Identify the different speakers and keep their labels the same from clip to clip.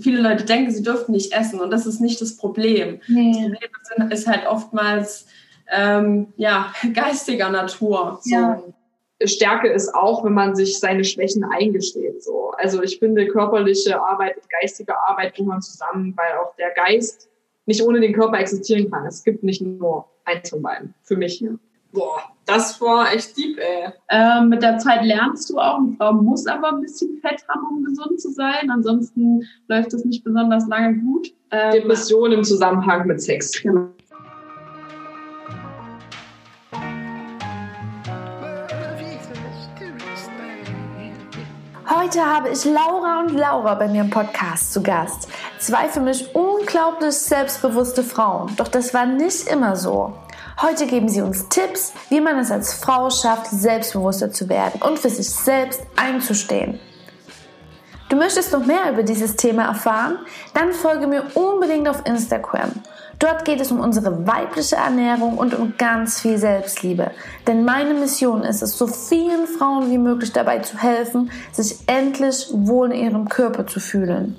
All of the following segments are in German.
Speaker 1: viele Leute denken, sie dürften nicht essen und das ist nicht das Problem. Nee. Das Problem ist halt oftmals ähm, ja, geistiger Natur.
Speaker 2: So. Ja. Stärke ist auch, wenn man sich seine Schwächen eingesteht. So. Also ich finde, körperliche Arbeit und geistige Arbeit gehören zusammen, weil auch der Geist nicht ohne den Körper existieren kann. Es gibt nicht nur eins von beiden, für mich.
Speaker 1: Boah, das war echt deep, ey. Ähm, mit der Zeit lernst du auch, eine Frau muss aber ein bisschen Fett haben, um gesund zu sein. Ansonsten läuft es nicht besonders lange gut.
Speaker 2: Ähm, Depression im Zusammenhang mit Sex. Genau.
Speaker 3: Heute habe ich Laura und Laura bei mir im Podcast zu Gast. Zwei für mich unglaublich selbstbewusste Frauen. Doch das war nicht immer so. Heute geben sie uns Tipps, wie man es als Frau schafft, selbstbewusster zu werden und für sich selbst einzustehen. Du möchtest noch mehr über dieses Thema erfahren? Dann folge mir unbedingt auf Instagram. Dort geht es um unsere weibliche Ernährung und um ganz viel Selbstliebe. Denn meine Mission ist es, so vielen Frauen wie möglich dabei zu helfen, sich endlich wohl in ihrem Körper zu fühlen.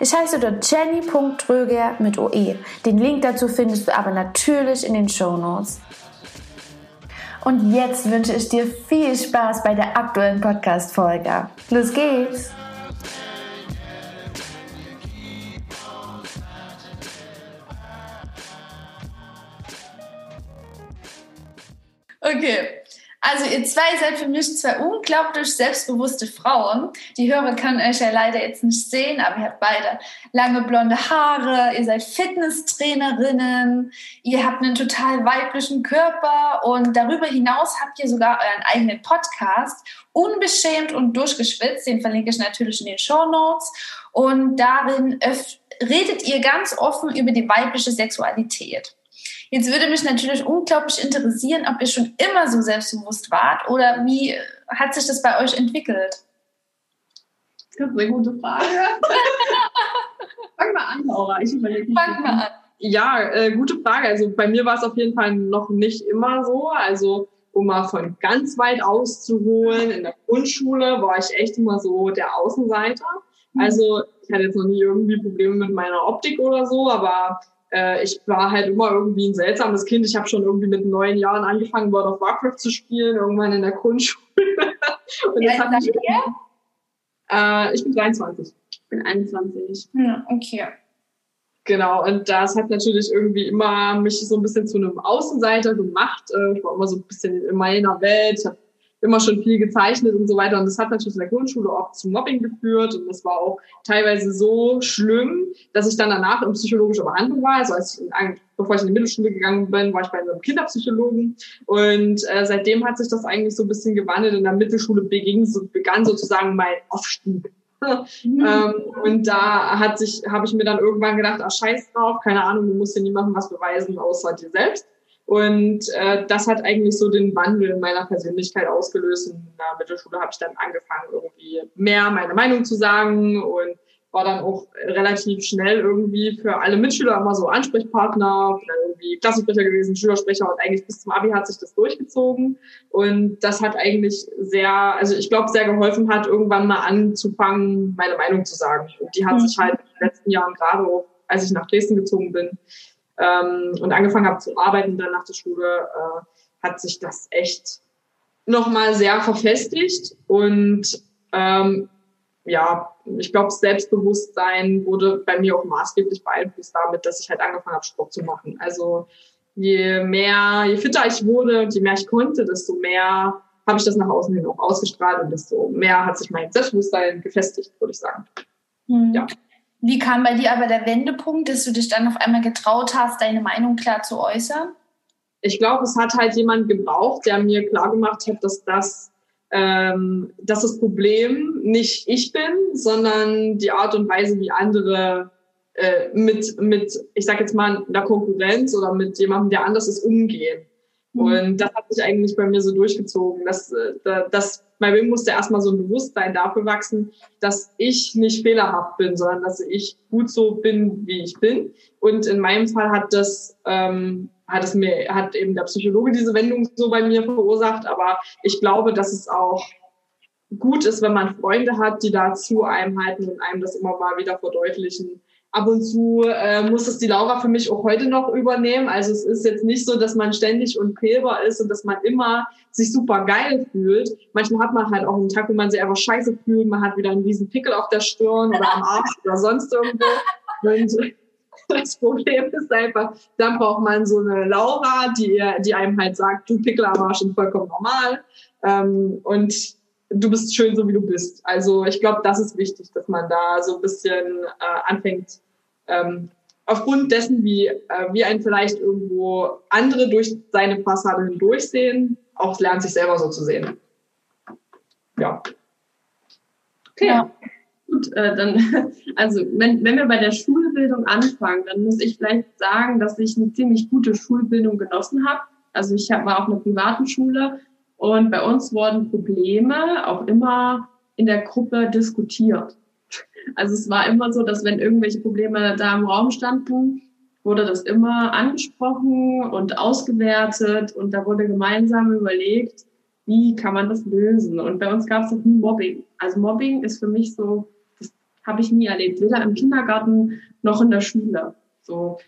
Speaker 3: Ich heiße dort jenny.tröger mit OE. Den Link dazu findest du aber natürlich in den Show Notes. Und jetzt wünsche ich dir viel Spaß bei der aktuellen Podcast-Folge. Los geht's! Okay. Also ihr zwei seid für mich zwei unglaublich selbstbewusste Frauen. Die Hörer können euch ja leider jetzt nicht sehen, aber ihr habt beide lange blonde Haare, ihr seid Fitnesstrainerinnen, ihr habt einen total weiblichen Körper und darüber hinaus habt ihr sogar euren eigenen Podcast, Unbeschämt und durchgeschwitzt, den verlinke ich natürlich in den Show Notes. Und darin redet ihr ganz offen über die weibliche Sexualität. Jetzt würde mich natürlich unglaublich interessieren, ob ihr schon immer so selbstbewusst wart oder wie hat sich das bei euch entwickelt?
Speaker 1: Das ist eine gute Frage. Fang mal an, Laura. Ich überlege
Speaker 2: Fang mal an. Ja, äh, gute Frage. Also bei mir war es auf jeden Fall noch nicht immer so. Also um mal von ganz weit auszuholen, in der Grundschule war ich echt immer so der Außenseiter. Mhm. Also ich hatte jetzt noch nie irgendwie Probleme mit meiner Optik oder so, aber äh, ich war halt immer irgendwie ein seltsames Kind. Ich habe schon irgendwie mit neun Jahren angefangen, World of Warcraft zu spielen, irgendwann in der Grundschule. Und
Speaker 1: jetzt hat mich,
Speaker 2: äh, ich bin 23.
Speaker 1: Ich bin 21.
Speaker 3: Ja, okay.
Speaker 2: Genau, und das hat natürlich irgendwie immer mich so ein bisschen zu einem Außenseiter gemacht. Äh, ich war immer so ein bisschen in meiner Welt. Ich habe immer schon viel gezeichnet und so weiter. Und das hat natürlich in der Grundschule auch zu Mobbing geführt. Und das war auch teilweise so schlimm, dass ich dann danach in psychologischer Behandlung war. Also als ich in, bevor ich in die Mittelschule gegangen bin, war ich bei einem Kinderpsychologen. Und äh, seitdem hat sich das eigentlich so ein bisschen gewandelt. In der Mittelschule beging, so, begann sozusagen mein Aufstieg. Mhm. ähm, und da hat sich, habe ich mir dann irgendwann gedacht, ach scheiß drauf, keine Ahnung, du musst dir niemandem was beweisen, außer dir selbst. Und äh, das hat eigentlich so den Wandel in meiner Persönlichkeit ausgelöst. In der Mittelschule habe ich dann angefangen, irgendwie mehr meine Meinung zu sagen und war dann auch relativ schnell irgendwie für alle Mitschüler immer so Ansprechpartner, dann irgendwie Klassensprecher gewesen, Schülersprecher und eigentlich bis zum Abi hat sich das durchgezogen. Und das hat eigentlich sehr, also ich glaube, sehr geholfen hat, irgendwann mal anzufangen, meine Meinung zu sagen. Und die hat mhm. sich halt in den letzten Jahren gerade auch, als ich nach Dresden gezogen bin, ähm, und angefangen habe zu arbeiten dann nach der Schule, äh, hat sich das echt nochmal sehr verfestigt und ähm, ja, ich glaube, Selbstbewusstsein wurde bei mir auch maßgeblich beeinflusst damit, dass ich halt angefangen habe, Sport zu machen. Also je mehr, je fitter ich wurde und je mehr ich konnte, desto mehr habe ich das nach außen hin auch ausgestrahlt und desto mehr hat sich mein Selbstbewusstsein gefestigt, würde ich sagen.
Speaker 3: Mhm. Ja. Wie kam bei dir aber der Wendepunkt, dass du dich dann auf einmal getraut hast, deine Meinung klar zu äußern?
Speaker 2: Ich glaube, es hat halt jemand gebraucht, der mir klar gemacht hat, dass das, ähm, dass das Problem nicht ich bin, sondern die Art und Weise, wie andere äh, mit, mit, ich sag jetzt mal, einer Konkurrenz oder mit jemandem, der anders ist, umgehen. Mhm. Und das hat sich eigentlich bei mir so durchgezogen. dass, äh, das bei mir musste erstmal so ein Bewusstsein dafür wachsen, dass ich nicht fehlerhaft bin, sondern dass ich gut so bin, wie ich bin. Und in meinem Fall hat das, ähm, hat es mir, hat eben der Psychologe diese Wendung so bei mir verursacht. Aber ich glaube, dass es auch gut ist, wenn man Freunde hat, die da zu einem halten und einem das immer mal wieder verdeutlichen. Ab und zu äh, muss es die Laura für mich auch heute noch übernehmen. Also es ist jetzt nicht so, dass man ständig unfehlbar ist und dass man immer sich super geil fühlt. Manchmal hat man halt auch einen Tag, wo man sich einfach scheiße fühlt. Man hat wieder einen riesen Pickel auf der Stirn oder am Arsch oder sonst irgendwo. Und das Problem ist einfach, dann braucht man so eine Laura, die, die einem halt sagt, du Pickel am Arsch sind vollkommen normal. Ähm, und du bist schön, so wie du bist. Also ich glaube, das ist wichtig, dass man da so ein bisschen äh, anfängt, ähm, aufgrund dessen, wie, äh, wie einen vielleicht irgendwo andere durch seine Fassade hindurchsehen, auch lernt sich selber so zu sehen. Ja.
Speaker 1: Okay. Ja. Gut, äh, dann, also wenn, wenn wir bei der Schulbildung anfangen, dann muss ich vielleicht sagen, dass ich eine ziemlich gute Schulbildung genossen habe. Also ich hab, war auf einer privaten Schule und bei uns wurden Probleme auch immer in der Gruppe diskutiert. Also es war immer so, dass wenn irgendwelche Probleme da im Raum standen, wurde das immer angesprochen und ausgewertet und da wurde gemeinsam überlegt, wie kann man das lösen. Und bei uns gab es auch nie Mobbing. Also Mobbing ist für mich so, das habe ich nie erlebt, weder im Kindergarten noch in der Schule. So,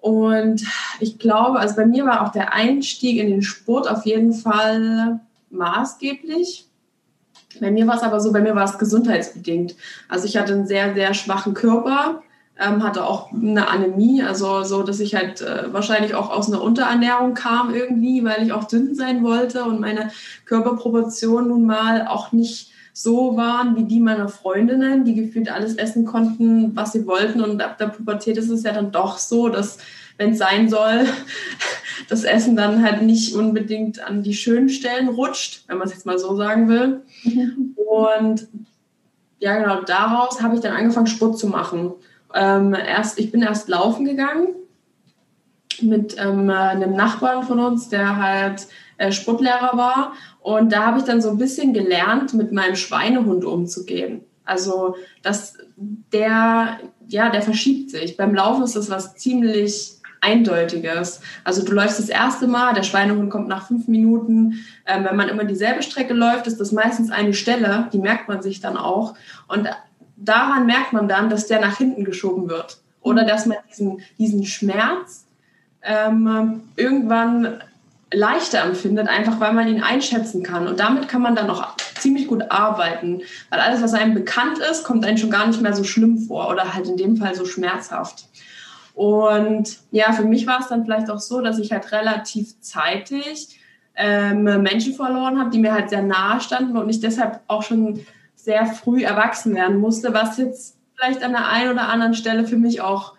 Speaker 1: und ich glaube, also bei mir war auch der Einstieg in den Sport auf jeden Fall maßgeblich. Bei mir war es aber so, bei mir war es gesundheitsbedingt. Also ich hatte einen sehr, sehr schwachen Körper, ähm, hatte auch eine Anämie, also so, dass ich halt äh, wahrscheinlich auch aus einer Unterernährung kam irgendwie, weil ich auch dünn sein wollte und meine Körperproportionen nun mal auch nicht so waren wie die meiner Freundinnen, die gefühlt alles essen konnten, was sie wollten. Und ab der Pubertät ist es ja dann doch so, dass, wenn es sein soll, das Essen dann halt nicht unbedingt an die schönen Stellen rutscht, wenn man es jetzt mal so sagen will. Mhm. Und ja, genau, daraus habe ich dann angefangen, Sport zu machen. Ähm, erst, ich bin erst laufen gegangen mit ähm, einem Nachbarn von uns, der halt äh, Sportlehrer war. Und da habe ich dann so ein bisschen gelernt, mit meinem Schweinehund umzugehen. Also, dass der, ja, der verschiebt sich. Beim Laufen ist das was ziemlich Eindeutiges. Also du läufst das erste Mal, der Schweinehund kommt nach fünf Minuten. Ähm, wenn man immer dieselbe Strecke läuft, ist das meistens eine Stelle, die merkt man sich dann auch. Und daran merkt man dann, dass der nach hinten geschoben wird. Oder dass man diesen, diesen Schmerz ähm, irgendwann leichter empfindet, einfach weil man ihn einschätzen kann. Und damit kann man dann auch ziemlich gut arbeiten, weil alles, was einem bekannt ist, kommt einem schon gar nicht mehr so schlimm vor oder halt in dem Fall so schmerzhaft. Und ja, für mich war es dann vielleicht auch so, dass ich halt relativ zeitig ähm, Menschen verloren habe, die mir halt sehr nahe standen und ich deshalb auch schon sehr früh erwachsen werden musste, was jetzt vielleicht an der einen oder anderen Stelle für mich auch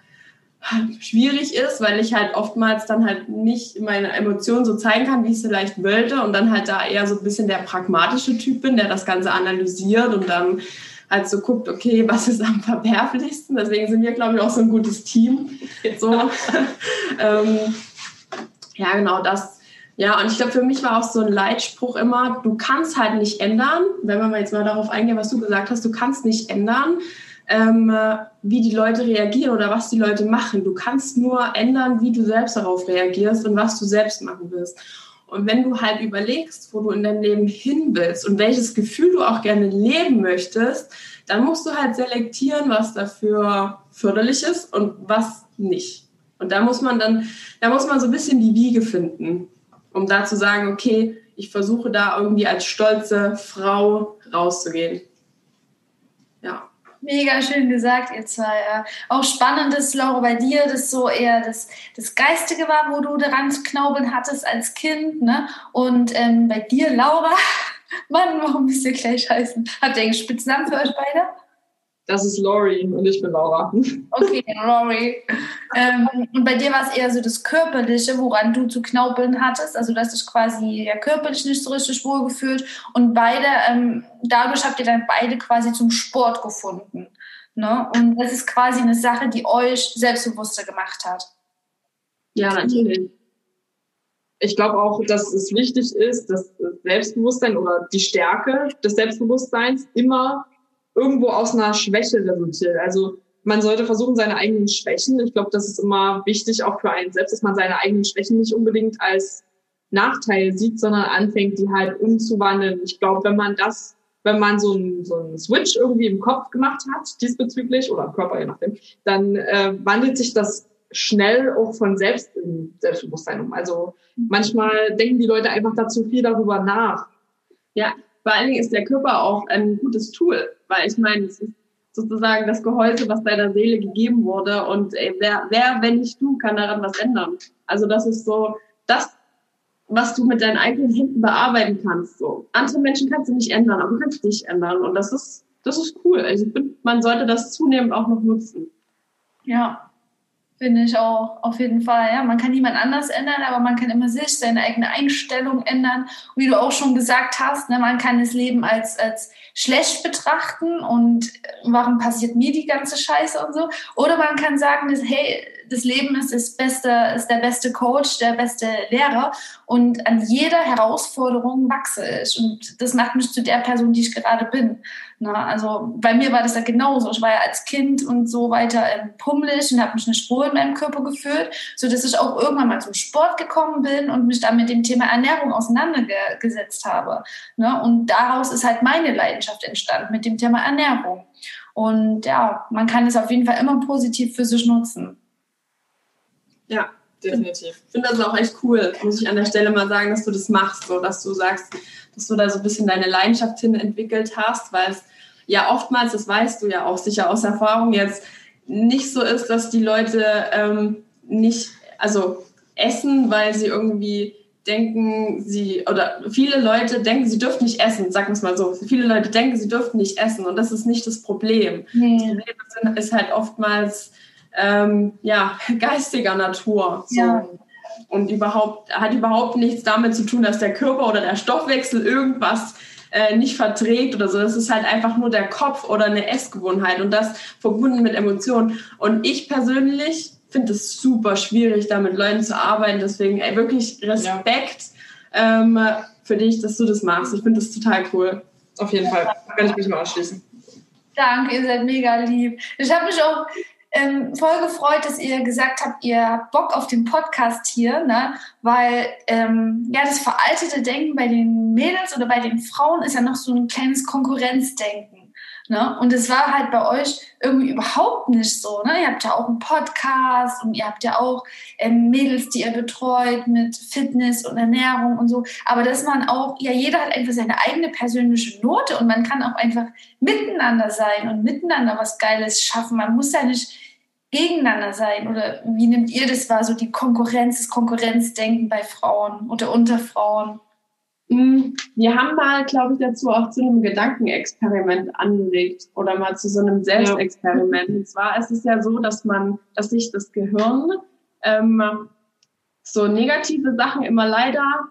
Speaker 1: schwierig ist, weil ich halt oftmals dann halt nicht meine Emotionen so zeigen kann, wie ich es vielleicht wollte und dann halt da eher so ein bisschen der pragmatische Typ bin, der das Ganze analysiert und dann halt so guckt, okay, was ist am verwerflichsten. Deswegen sind wir, glaube ich, auch so ein gutes Team. So. ähm, ja, genau das. Ja, und ich glaube, für mich war auch so ein Leitspruch immer, du kannst halt nicht ändern, wenn wir jetzt mal darauf eingehen, was du gesagt hast, du kannst nicht ändern, ähm, wie die Leute reagieren oder was die Leute machen. Du kannst nur ändern, wie du selbst darauf reagierst und was du selbst machen willst. Und wenn du halt überlegst, wo du in deinem Leben hin willst und welches Gefühl du auch gerne leben möchtest, dann musst du halt selektieren, was dafür förderlich ist und was nicht. Und da muss man dann, da muss man so ein bisschen die Wiege finden, um da zu sagen, okay, ich versuche da irgendwie als stolze Frau rauszugehen.
Speaker 3: Mega schön gesagt, ihr zwei. Auch spannend ist, Laura, bei dir, dass so eher das, das Geistige war, wo du daran zu knaubeln hattest als Kind. Ne? Und ähm, bei dir, Laura, Mann, warum bist du gleich heißen? Habt ihr einen Spitznamen für euch beide?
Speaker 2: Das ist Lori und ich bin Laura.
Speaker 3: Okay, Lori. ähm, und bei dir war es eher so das Körperliche, woran du zu knaupeln hattest. Also, dass dich quasi ja, körperlich nicht so richtig wohlgefühlt. Und beide, ähm, dadurch habt ihr dann beide quasi zum Sport gefunden. Ne? Und das ist quasi eine Sache, die euch selbstbewusster gemacht hat.
Speaker 2: Ja, natürlich. Ich glaube auch, dass es wichtig ist, dass Selbstbewusstsein oder die Stärke des Selbstbewusstseins immer irgendwo aus einer Schwäche resultiert. Also man sollte versuchen, seine eigenen Schwächen, ich glaube, das ist immer wichtig auch für einen selbst, dass man seine eigenen Schwächen nicht unbedingt als Nachteil sieht, sondern anfängt, die halt umzuwandeln. Ich glaube, wenn man das wenn man so einen, so einen Switch irgendwie im Kopf gemacht hat, diesbezüglich, oder im Körper, je nachdem, dann äh, wandelt sich das schnell auch von selbst im Selbstbewusstsein um. Also manchmal denken die Leute einfach dazu viel darüber nach.
Speaker 1: Ja, vor allen Dingen ist der Körper auch ein gutes Tool, weil ich meine, es ist sozusagen das Gehäuse, was deiner Seele gegeben wurde und ey, wer, wer, wenn nicht du, kann daran was ändern. Also das ist so das, was du mit deinen eigenen Händen bearbeiten kannst. So andere Menschen kannst du nicht ändern, aber du kannst dich ändern und das ist das ist cool. Also ich finde, man sollte das zunehmend auch noch nutzen.
Speaker 3: Ja, Finde ich auch, auf jeden Fall. Ja, man kann niemand anders ändern, aber man kann immer sich, seine eigene Einstellung ändern. Und wie du auch schon gesagt hast, ne, man kann das Leben als, als schlecht betrachten und warum passiert mir die ganze Scheiße und so. Oder man kann sagen, dass, hey, das Leben ist, das beste, ist der beste Coach, der beste Lehrer und an jeder Herausforderung wachse ich. Und das macht mich zu der Person, die ich gerade bin. Na, also bei mir war das ja genauso. Ich war ja als Kind und so weiter ähm, pummelig und habe mich eine Spur in meinem Körper geführt, so dass ich auch irgendwann mal zum Sport gekommen bin und mich dann mit dem Thema Ernährung auseinandergesetzt habe. Ne? Und daraus ist halt meine Leidenschaft entstanden mit dem Thema Ernährung. Und ja, man kann es auf jeden Fall immer positiv für sich nutzen.
Speaker 1: Ja, definitiv. Ich finde das auch echt cool, muss ich an der Stelle mal sagen, dass du das machst, so dass du sagst, dass du da so ein bisschen deine Leidenschaft hin entwickelt hast, weil es ja oftmals, das weißt du ja auch sicher aus Erfahrung jetzt, nicht so ist, dass die Leute ähm, nicht, also essen, weil sie irgendwie denken, sie, oder viele Leute denken, sie dürfen nicht essen, sagen wir es mal so. Viele Leute denken, sie dürfen nicht essen und das ist nicht das Problem. Nee. Das Problem ist halt oftmals, ähm, ja, geistiger Natur. So. Ja. Und überhaupt, hat überhaupt nichts damit zu tun, dass der Körper oder der Stoffwechsel irgendwas äh, nicht verträgt oder so. Das ist halt einfach nur der Kopf oder eine Essgewohnheit und das verbunden mit Emotionen. Und ich persönlich finde es super schwierig, da mit Leuten zu arbeiten. Deswegen ey, wirklich Respekt ja. ähm, für dich, dass du das machst. Ich finde das total cool.
Speaker 2: Auf jeden Fall. Kann ich mich nur anschließen.
Speaker 3: Danke, ihr seid mega lieb. Ich habe mich auch ähm, voll gefreut, dass ihr gesagt habt, ihr habt Bock auf den Podcast hier, ne? weil ähm, ja das veraltete Denken bei den Mädels oder bei den Frauen ist ja noch so ein kleines Konkurrenzdenken. Ne? Und es war halt bei euch irgendwie überhaupt nicht so. Ne? Ihr habt ja auch einen Podcast und ihr habt ja auch ähm, Mädels, die ihr betreut mit Fitness und Ernährung und so. Aber dass man auch, ja, jeder hat einfach seine eigene persönliche Note und man kann auch einfach miteinander sein und miteinander was Geiles schaffen. Man muss ja nicht gegeneinander sein. Oder wie nehmt ihr das wahr, so die Konkurrenz, das Konkurrenzdenken bei Frauen oder unter Frauen?
Speaker 1: Hm, wir haben mal, glaube ich, dazu auch zu einem Gedankenexperiment angeregt oder mal zu so einem Selbstexperiment. Ja. Und zwar ist es ja so, dass man, dass sich das Gehirn ähm, so negative Sachen immer leider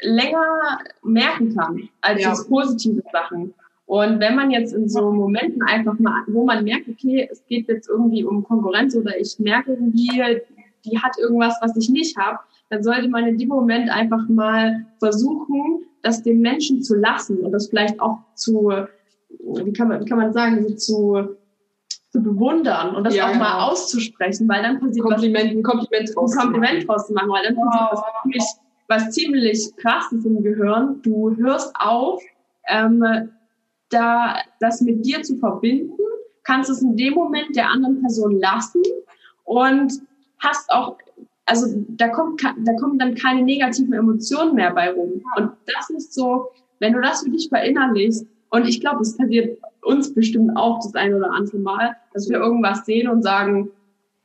Speaker 1: länger merken kann als ja. positive Sachen. Und wenn man jetzt in so Momenten einfach mal, wo man merkt, okay, es geht jetzt irgendwie um Konkurrenz oder ich merke irgendwie, die hat irgendwas, was ich nicht habe, dann sollte man in dem Moment einfach mal versuchen, das dem Menschen zu lassen und das vielleicht auch zu, wie kann man, wie kann man sagen, zu, zu bewundern und das ja, auch genau. mal auszusprechen, weil dann passiert
Speaker 2: Kompliment, was, Kompliment
Speaker 1: draus, Kompliment draus zu machen, weil dann passiert wow. was ziemlich, was ziemlich krasses im Gehirn. Du hörst auf, ähm, da das mit dir zu verbinden, kannst es in dem Moment der anderen Person lassen und hast auch also da kommt, da kommen dann keine negativen Emotionen mehr bei rum. Und das ist so, wenn du das für dich verinnerlichst, und ich glaube, es passiert uns bestimmt auch das eine oder andere Mal, dass wir irgendwas sehen und sagen,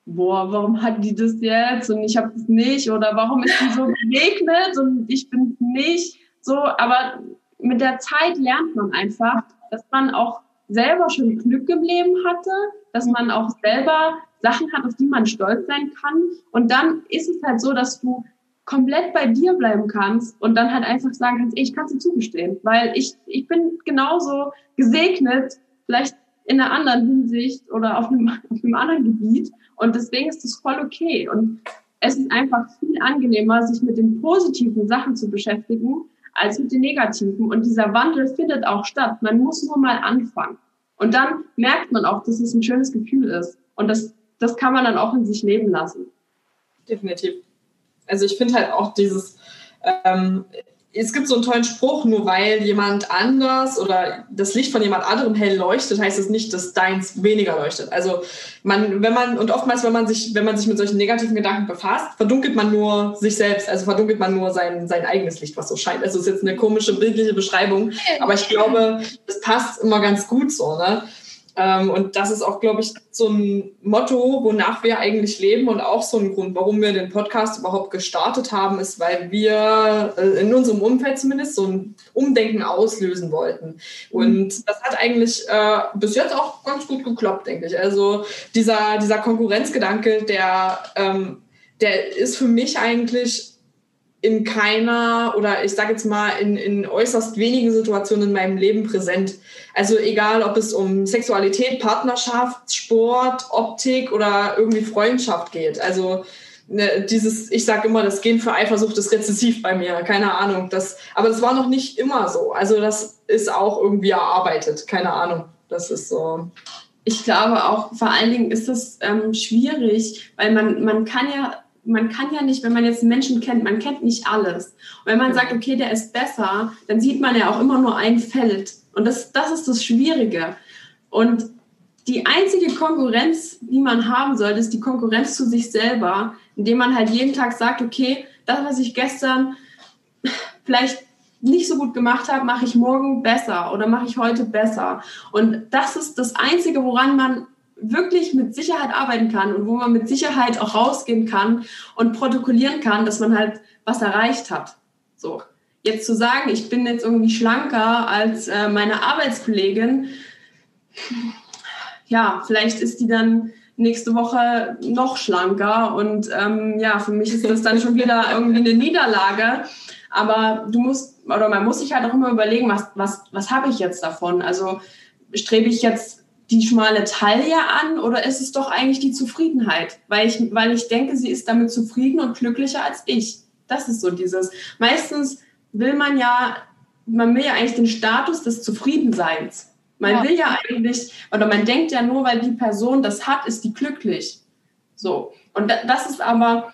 Speaker 1: boah, warum hat die das jetzt und ich habe das nicht oder warum ist die so begegnet und ich bin nicht so. Aber mit der Zeit lernt man einfach, dass man auch selber schon Glück im Leben hatte, dass man auch selber Sachen hat, auf die man stolz sein kann. Und dann ist es halt so, dass du komplett bei dir bleiben kannst und dann halt einfach sagen kannst, ey, ich kann es dir zugestehen, weil ich, ich bin genauso gesegnet, vielleicht in einer anderen Hinsicht oder auf einem, auf einem anderen Gebiet. Und deswegen ist das voll okay. Und es ist einfach viel angenehmer, sich mit den positiven Sachen zu beschäftigen, als mit den negativen. Und dieser Wandel findet auch statt. Man muss nur mal anfangen. Und dann merkt man auch, dass es ein schönes Gefühl ist. Und das das kann man dann auch in sich leben lassen.
Speaker 2: Definitiv. Also ich finde halt auch dieses, ähm, es gibt so einen tollen Spruch, nur weil jemand anders oder das Licht von jemand anderem hell leuchtet, heißt es nicht, dass deins weniger leuchtet. Also man, wenn man, und oftmals, wenn man sich, wenn man sich mit solchen negativen Gedanken befasst, verdunkelt man nur sich selbst, also verdunkelt man nur sein, sein eigenes Licht, was so scheint. Also ist jetzt eine komische bildliche Beschreibung, aber ich glaube, das passt immer ganz gut so, ne? Ähm, und das ist auch, glaube ich, so ein Motto, wonach wir eigentlich leben und auch so ein Grund, warum wir den Podcast überhaupt gestartet haben, ist, weil wir äh, in unserem Umfeld zumindest so ein Umdenken auslösen wollten. Und das hat eigentlich äh, bis jetzt auch ganz gut geklappt, denke ich. Also dieser, dieser Konkurrenzgedanke, der, ähm, der ist für mich eigentlich in keiner oder ich sage jetzt mal in, in äußerst wenigen Situationen in meinem Leben präsent. Also egal, ob es um Sexualität, Partnerschaft, Sport, Optik oder irgendwie Freundschaft geht. Also ne, dieses, ich sage immer, das Gen für Eifersucht ist rezessiv bei mir, keine Ahnung. Das, aber das war noch nicht immer so. Also das ist auch irgendwie erarbeitet, keine Ahnung. Das ist so.
Speaker 1: Ich glaube auch, vor allen Dingen ist es ähm, schwierig, weil man, man kann ja man kann ja nicht, wenn man jetzt einen Menschen kennt, man kennt nicht alles. Und wenn man sagt, okay, der ist besser, dann sieht man ja auch immer nur ein Feld. Und das, das ist das Schwierige. Und die einzige Konkurrenz, die man haben sollte, ist die Konkurrenz zu sich selber, indem man halt jeden Tag sagt, okay, das, was ich gestern vielleicht nicht so gut gemacht habe, mache ich morgen besser oder mache ich heute besser. Und das ist das Einzige, woran man wirklich mit Sicherheit arbeiten kann und wo man mit Sicherheit auch rausgehen kann und protokollieren kann, dass man halt was erreicht hat. So. Jetzt zu sagen, ich bin jetzt irgendwie schlanker als äh, meine Arbeitskollegin, ja, vielleicht ist die dann nächste Woche noch schlanker und ähm, ja, für mich ist das dann schon wieder irgendwie eine Niederlage. Aber du musst, oder man muss sich halt auch immer überlegen, was, was, was habe ich jetzt davon? Also strebe ich jetzt die schmale Taille an oder ist es doch eigentlich die Zufriedenheit? Weil ich, weil ich denke, sie ist damit zufrieden und glücklicher als ich. Das ist so dieses. Meistens will man ja, man will ja eigentlich den Status des Zufriedenseins. Man ja. will ja eigentlich, oder man denkt ja nur, weil die Person das hat, ist die glücklich. So. Und das ist aber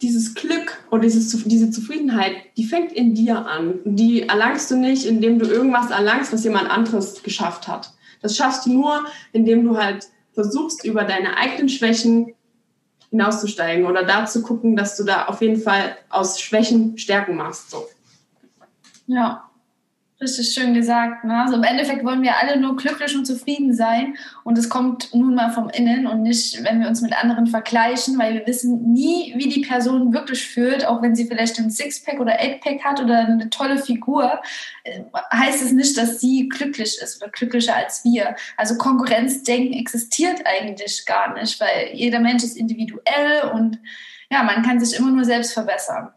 Speaker 1: dieses Glück oder dieses, diese Zufriedenheit, die fängt in dir an. Die erlangst du nicht, indem du irgendwas erlangst, was jemand anderes geschafft hat. Das schaffst du nur, indem du halt versuchst, über deine eigenen Schwächen hinauszusteigen oder da zu gucken, dass du da auf jeden Fall aus Schwächen Stärken machst. So.
Speaker 3: Ja. Richtig schön gesagt. Ne? Also im Endeffekt wollen wir alle nur glücklich und zufrieden sein und es kommt nun mal vom Innen und nicht, wenn wir uns mit anderen vergleichen, weil wir wissen nie, wie die Person wirklich fühlt, auch wenn sie vielleicht ein Sixpack oder Eightpack hat oder eine tolle Figur, äh, heißt es nicht, dass sie glücklich ist oder glücklicher als wir. Also Konkurrenzdenken existiert eigentlich gar nicht, weil jeder Mensch ist individuell und ja, man kann sich immer nur selbst verbessern.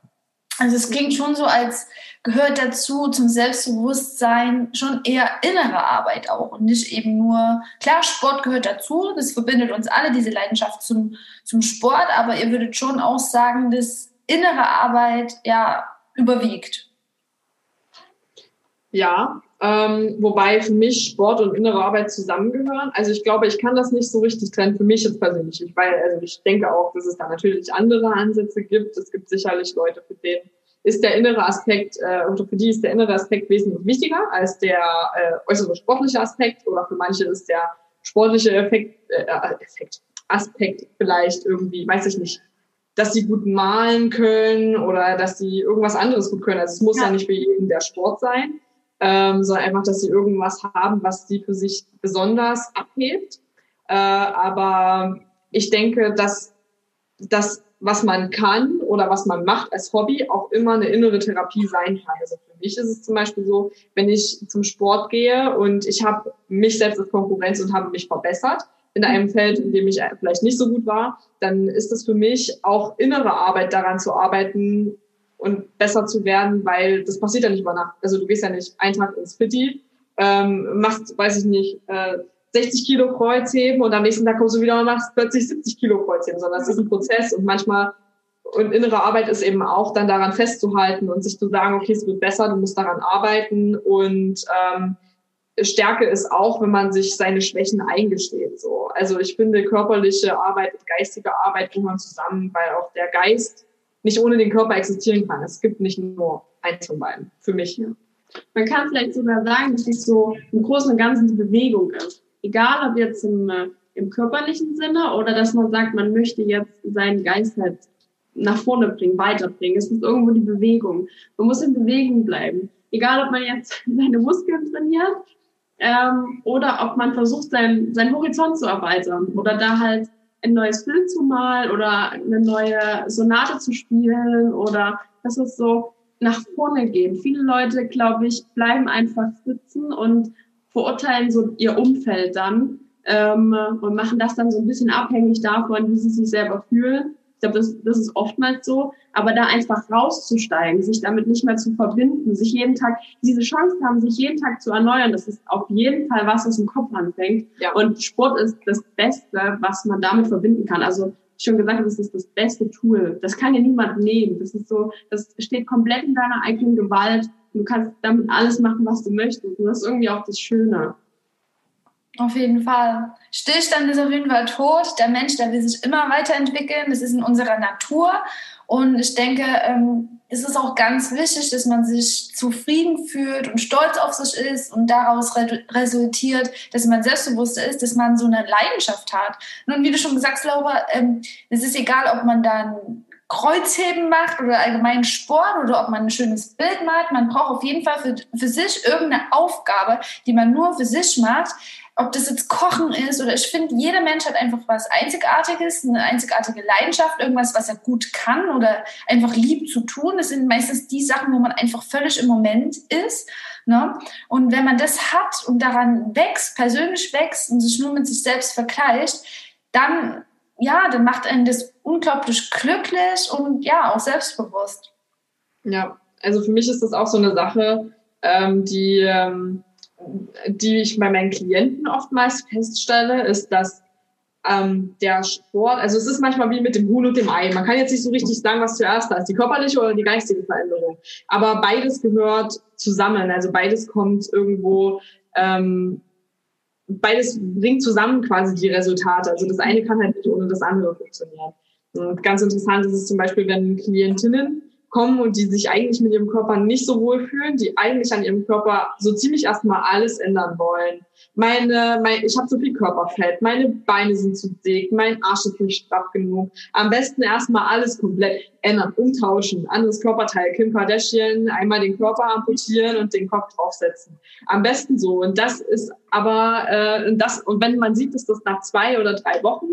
Speaker 3: Also es klingt schon so, als gehört dazu zum Selbstbewusstsein schon eher innere Arbeit auch und nicht eben nur, klar, Sport gehört dazu, das verbindet uns alle, diese Leidenschaft zum, zum Sport, aber ihr würdet schon auch sagen, dass innere Arbeit ja überwiegt.
Speaker 2: Ja, ähm, wobei für mich Sport und innere Arbeit zusammengehören. Also ich glaube, ich kann das nicht so richtig trennen, für mich jetzt persönlich. Ich, weil, also ich denke auch, dass es da natürlich andere Ansätze gibt. Es gibt sicherlich Leute, für denen ist der innere Aspekt, äh, oder für die ist der innere Aspekt wesentlich wichtiger als der äh, äußere sportliche Aspekt. Oder für manche ist der sportliche Effekt, äh, Effekt, Aspekt vielleicht irgendwie, weiß ich nicht, dass sie gut malen können oder dass sie irgendwas anderes gut können. Also es muss ja, ja nicht für jeden der Sport sein ähm, sondern einfach, dass sie irgendwas haben, was sie für sich besonders abhebt. Äh, aber ich denke, dass das, was man kann oder was man macht als Hobby, auch immer eine innere Therapie sein kann. Also für mich ist es zum Beispiel so, wenn ich zum Sport gehe und ich habe mich selbst als Konkurrenz und habe mich verbessert, in einem Feld, in dem ich vielleicht nicht so gut war, dann ist es für mich auch innere Arbeit daran zu arbeiten, und besser zu werden, weil das passiert ja nicht über Nacht. Also du gehst ja nicht einen Tag ins Fitti, ähm, machst, weiß ich nicht, äh, 60 Kilo Kreuzheben und am nächsten Tag kommst du wieder und machst plötzlich 70 Kilo Kreuzheben, sondern es ist ein Prozess und manchmal und innere Arbeit ist eben auch dann daran festzuhalten und sich zu sagen, okay, es wird besser, du musst daran arbeiten und ähm, Stärke ist auch, wenn man sich seine Schwächen eingesteht. So, also ich finde körperliche Arbeit und geistige Arbeit gehören zusammen, weil auch der Geist nicht ohne den Körper existieren kann. Es gibt nicht nur eins von beiden, für mich. Ja.
Speaker 1: Man kann vielleicht sogar sagen, dass es so im Großen und Ganzen die Bewegung ist. Egal ob jetzt im, äh, im körperlichen Sinne oder dass man sagt, man möchte jetzt seinen Geist halt nach vorne bringen, weiterbringen. Es ist irgendwo die Bewegung. Man muss in Bewegung bleiben. Egal, ob man jetzt seine Muskeln trainiert ähm, oder ob man versucht, seinen, seinen Horizont zu erweitern oder da halt ein neues Bild zu malen oder eine neue Sonate zu spielen oder das ist so nach vorne gehen. Viele Leute, glaube ich, bleiben einfach sitzen und verurteilen so ihr Umfeld dann ähm, und machen das dann so ein bisschen abhängig davon, wie sie sich selber fühlen. Ich glaube, das, das ist oftmals so. Aber da einfach rauszusteigen, sich damit nicht mehr zu verbinden, sich jeden Tag, diese Chance haben, sich jeden Tag zu erneuern, das ist auf jeden Fall was, was im Kopf anfängt. Ja. Und Sport ist das Beste, was man damit verbinden kann. Also schon gesagt, das ist das beste Tool. Das kann dir niemand nehmen. Das ist so, das steht komplett in deiner eigenen Gewalt. Du kannst damit alles machen, was du möchtest. Und das ist irgendwie auch das Schöne.
Speaker 3: Auf jeden Fall. Stillstand ist auf jeden Fall tot. Der Mensch, der will sich immer weiterentwickeln. Das ist in unserer Natur. Und ich denke, ähm, es ist auch ganz wichtig, dass man sich zufrieden fühlt und stolz auf sich ist und daraus resultiert, dass man selbstbewusster ist, dass man so eine Leidenschaft hat. Nun, wie du schon gesagt hast, Laura, ähm, es ist egal, ob man dann Kreuzheben macht oder allgemein Sport oder ob man ein schönes Bild malt. Man braucht auf jeden Fall für, für sich irgendeine Aufgabe, die man nur für sich macht ob das jetzt Kochen ist oder ich finde, jeder Mensch hat einfach was Einzigartiges, eine einzigartige Leidenschaft, irgendwas, was er gut kann oder einfach liebt zu tun. Das sind meistens die Sachen, wo man einfach völlig im Moment ist. Ne? Und wenn man das hat und daran wächst, persönlich wächst und sich nur mit sich selbst vergleicht, dann, ja, dann macht einen das unglaublich glücklich und ja, auch selbstbewusst.
Speaker 2: Ja, also für mich ist das auch so eine Sache, ähm, die, ähm, die ich bei meinen Klienten oftmals feststelle, ist, dass ähm, der Sport, also es ist manchmal wie mit dem Huhn und dem Ei. Man kann jetzt nicht so richtig sagen, was zuerst da ist, die körperliche oder die geistige Veränderung. Aber beides gehört zusammen. Also beides kommt irgendwo, ähm, beides bringt zusammen quasi die Resultate. Also das eine kann halt nicht ohne das andere funktionieren. Und ganz interessant ist es zum Beispiel, wenn Klientinnen kommen und die sich eigentlich mit ihrem Körper nicht so wohl fühlen, die eigentlich an ihrem Körper so ziemlich erstmal alles ändern wollen. Meine, mein, ich habe zu viel Körperfett, meine Beine sind zu dick, mein Arsch ist nicht straff genug. Am besten erstmal alles komplett ändern, umtauschen, anderes Körperteil, Kim Kardashian, einmal den Körper amputieren und den Kopf draufsetzen. Am besten so. Und das ist aber äh, das und wenn man sieht, dass das nach zwei oder drei Wochen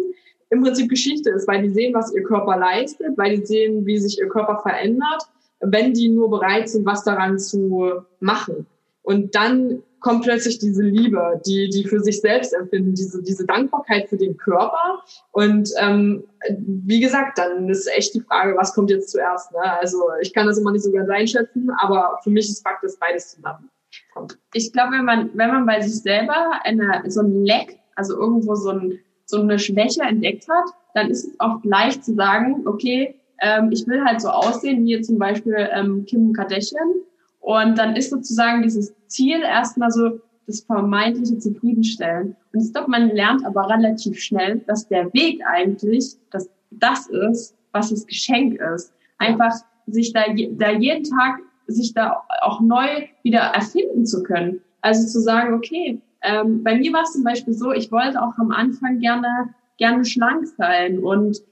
Speaker 2: im Prinzip Geschichte ist, weil die sehen, was ihr Körper leistet, weil die sehen, wie sich ihr Körper verändert, wenn die nur bereit sind, was daran zu machen. Und dann kommt plötzlich diese Liebe, die die für sich selbst empfinden, diese diese Dankbarkeit für den Körper. Und ähm, wie gesagt, dann ist echt die Frage, was kommt jetzt zuerst. Ne? Also ich kann das immer nicht so ganz einschätzen, aber für mich ist Fakt, dass beides zusammen kommt.
Speaker 1: Ich glaube, wenn man wenn man bei sich selber eine, so ein Leck, also irgendwo so ein so eine Schwäche entdeckt hat, dann ist es oft leicht zu sagen, okay, ähm, ich will halt so aussehen wie zum Beispiel ähm, Kim Kardashian. Und dann ist sozusagen dieses Ziel erstmal so das vermeintliche Zufriedenstellen. Und ich glaube, man lernt aber relativ schnell, dass der Weg eigentlich dass das ist, was das Geschenk ist. Einfach sich da, da jeden Tag sich da auch neu wieder erfinden zu können. Also zu sagen, okay, ähm, bei mir war es zum Beispiel so, ich wollte auch am Anfang gerne, gerne schlank sein und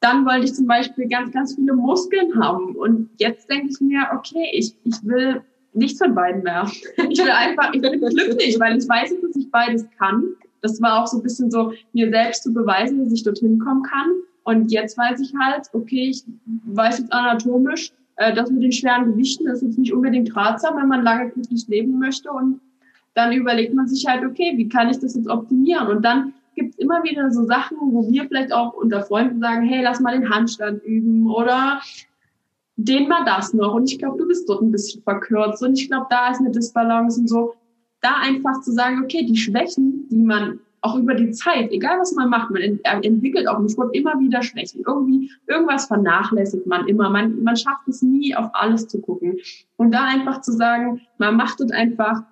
Speaker 1: dann wollte ich zum Beispiel ganz, ganz viele Muskeln haben. Und jetzt denke ich mir, okay, ich, ich will nichts von beiden mehr. Ich will einfach, ich bin glücklich, weil ich weiß, dass ich beides kann. Das war auch so ein bisschen so, mir selbst zu beweisen, dass ich dorthin kommen kann. Und jetzt weiß ich halt, okay, ich weiß jetzt anatomisch, äh, das mit den schweren Gewichten ist jetzt nicht unbedingt ratsam, wenn man lange glücklich leben möchte. Und dann überlegt man sich halt, okay, wie kann ich das jetzt optimieren? Und dann gibt es immer wieder so Sachen, wo wir vielleicht auch unter Freunden sagen, hey, lass mal den Handstand üben oder den mal das noch. Und ich glaube, du bist dort ein bisschen verkürzt. Und ich glaube, da ist eine Disbalance und so. Da einfach zu sagen, okay, die Schwächen, die man auch über die Zeit, egal was man macht, man entwickelt auch im Sport immer wieder Schwächen. Irgendwie, irgendwas vernachlässigt man immer. Man, man schafft es nie, auf alles zu gucken. Und da einfach zu sagen, man macht es einfach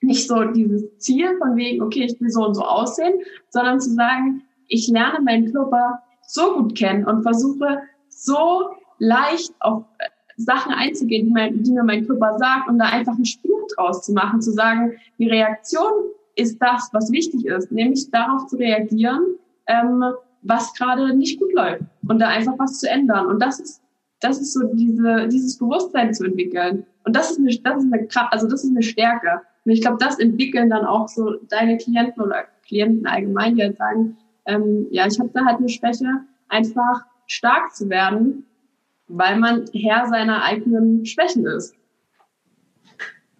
Speaker 1: nicht so dieses Ziel von wegen, okay, ich will so und so aussehen, sondern zu sagen, ich lerne meinen Körper so gut kennen und versuche so leicht auf äh, Sachen einzugehen, die, mein, die mir mein Körper sagt und da einfach ein Spiel draus zu machen, zu sagen, die Reaktion ist das, was wichtig ist, nämlich darauf zu reagieren, ähm, was gerade nicht gut läuft und da einfach was zu ändern. Und das ist, das ist so diese, dieses Bewusstsein zu entwickeln. Und das ist eine, das ist eine also das ist eine Stärke. Und ich glaube, das entwickeln dann auch so deine Klienten oder Klienten allgemein, die halt sagen, ähm, ja, ich habe da halt eine Schwäche, einfach stark zu werden, weil man Herr seiner eigenen Schwächen ist.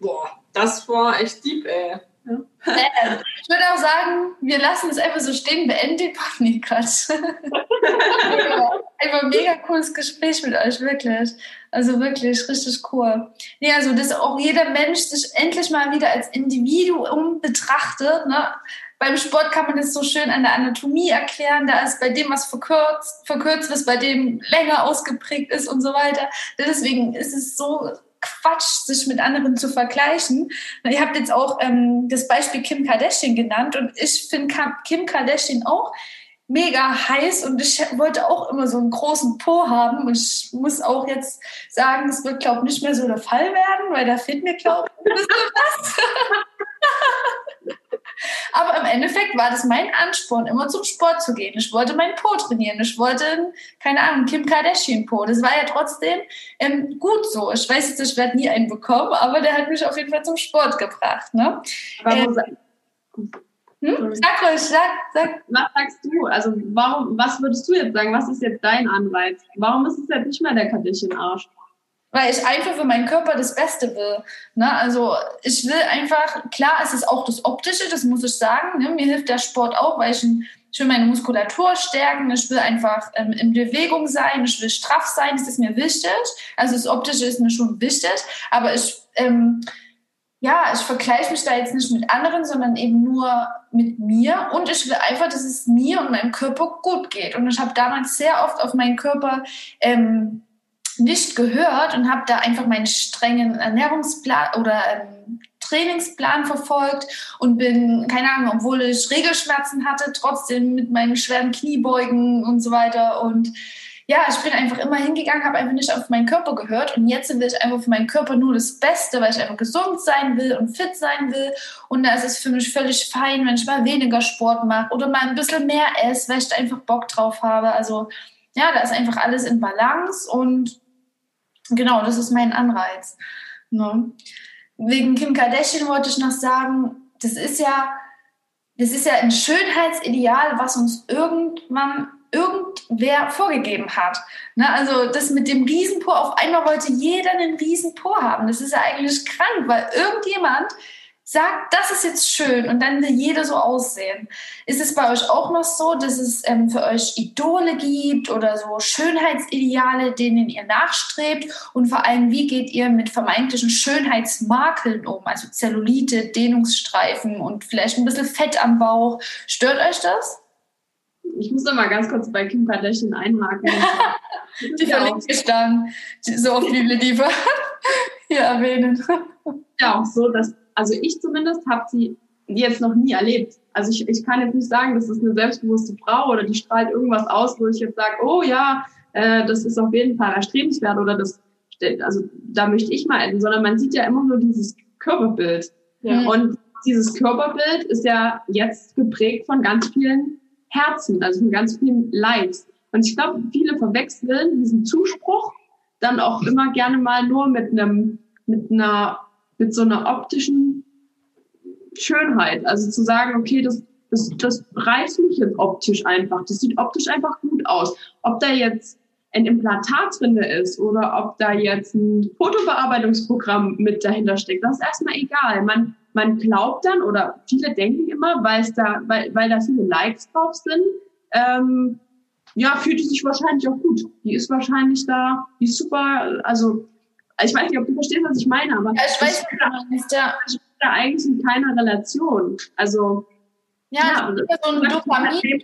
Speaker 2: Boah, das war echt deep, ey. Ja.
Speaker 3: Äh, ich würde auch sagen, wir lassen es einfach so stehen, beenden den Podcast. einfach mega cooles Gespräch mit euch, wirklich. Also wirklich richtig cool. Nee, also, dass auch jeder Mensch sich endlich mal wieder als Individuum betrachtet. Ne? Beim Sport kann man das so schön an der Anatomie erklären. Da ist bei dem was verkürzt, verkürzt ist, bei dem länger ausgeprägt ist und so weiter. Deswegen ist es so Quatsch, sich mit anderen zu vergleichen. Ihr habt jetzt auch ähm, das Beispiel Kim Kardashian genannt und ich finde Kim Kardashian auch mega heiß und ich wollte auch immer so einen großen Po haben und ich muss auch jetzt sagen, es wird glaube ich nicht mehr so der Fall werden, weil da fehlt mir glaube ich ein bisschen was. Aber im Endeffekt war das mein Ansporn, immer zum Sport zu gehen. Ich wollte mein Po trainieren. Ich wollte, keine Ahnung, Kim Kardashian Po. Das war ja trotzdem ähm, gut so. Ich weiß jetzt, ich werde nie einen bekommen, aber der hat mich auf jeden Fall zum Sport gebracht. Ne? Ähm, hm? Sag ruhig, sag, sag.
Speaker 1: Was sagst du? Also warum, was würdest du jetzt sagen? Was ist jetzt dein Anreiz? Warum ist es jetzt nicht mehr der Kardashian-Arsch?
Speaker 3: Weil ich einfach für meinen Körper das Beste will. Ne? Also ich will einfach, klar, es ist auch das Optische, das muss ich sagen. Ne? Mir hilft der Sport auch, weil ich, ich will meine Muskulatur stärken, ich will einfach ähm, in Bewegung sein, ich will straff sein, das ist mir wichtig. Also das Optische ist mir schon wichtig, aber ich, ähm, ja, ich vergleiche mich da jetzt nicht mit anderen, sondern eben nur mit mir und ich will einfach, dass es mir und meinem Körper gut geht. Und ich habe damals sehr oft auf meinen Körper ähm, nicht gehört und habe da einfach meinen strengen Ernährungsplan oder ähm, Trainingsplan verfolgt und bin, keine Ahnung, obwohl ich Regelschmerzen hatte, trotzdem mit meinen schweren Kniebeugen und so weiter. Und ja, ich bin einfach immer hingegangen, habe einfach nicht auf meinen Körper gehört. Und jetzt will ich einfach für meinen Körper nur das Beste, weil ich einfach gesund sein will und fit sein will. Und da ist es für mich völlig fein, wenn ich mal weniger Sport mache oder mal ein bisschen mehr esse, weil ich da einfach Bock drauf habe. Also ja, da ist einfach alles in Balance und Genau, das ist mein Anreiz. Ne? Wegen Kim Kardashian wollte ich noch sagen, das ist ja, das ist ja ein Schönheitsideal, was uns irgendwann irgendwer vorgegeben hat. Ne? Also das mit dem Riesenpo, auf einmal wollte jeder einen Riesenpo haben. Das ist ja eigentlich krank, weil irgendjemand sagt, das ist jetzt schön und dann will jeder so aussehen. Ist es bei euch auch noch so, dass es ähm, für euch Idole gibt oder so Schönheitsideale, denen ihr nachstrebt? Und vor allem, wie geht ihr mit vermeintlichen Schönheitsmakeln um? Also Zellulite, Dehnungsstreifen und vielleicht ein bisschen Fett am Bauch. Stört euch das?
Speaker 1: Ich muss noch mal ganz kurz bei Kim Kardashian einhaken.
Speaker 3: die verlinke ich dann, so oft wie wir die hier erwähnen.
Speaker 1: Ja, auch so, dass also ich zumindest habe sie jetzt noch nie erlebt. Also ich, ich kann jetzt nicht sagen, das ist eine selbstbewusste Frau oder die strahlt irgendwas aus, wo ich jetzt sage, oh ja, äh, das ist auf jeden Fall erstrebenswert oder das, also da möchte ich mal enden, sondern man sieht ja immer nur dieses Körperbild. Ja. Und dieses Körperbild ist ja jetzt geprägt von ganz vielen Herzen, also von ganz vielen Likes. Und ich glaube, viele verwechseln diesen Zuspruch dann auch immer gerne mal nur mit einem, mit einer mit so einer optischen Schönheit. Also zu sagen, okay, das, das, das reißt mich jetzt optisch einfach. Das sieht optisch einfach gut aus. Ob da jetzt ein Implantat drin ist oder ob da jetzt ein Fotobearbeitungsprogramm mit dahinter steckt, das ist erstmal egal. Man, man glaubt dann oder viele denken immer, weil es da, weil, weil da viele Likes drauf sind, ähm, ja, fühlt die sich wahrscheinlich auch gut. Die ist wahrscheinlich da, die ist super, also ich weiß nicht, ob du verstehst, was ich meine, aber
Speaker 3: ja, ich weiß, ich da,
Speaker 1: ist ja. ich da eigentlich in keiner Relation. Also
Speaker 3: ja, ja so ein Dopamin.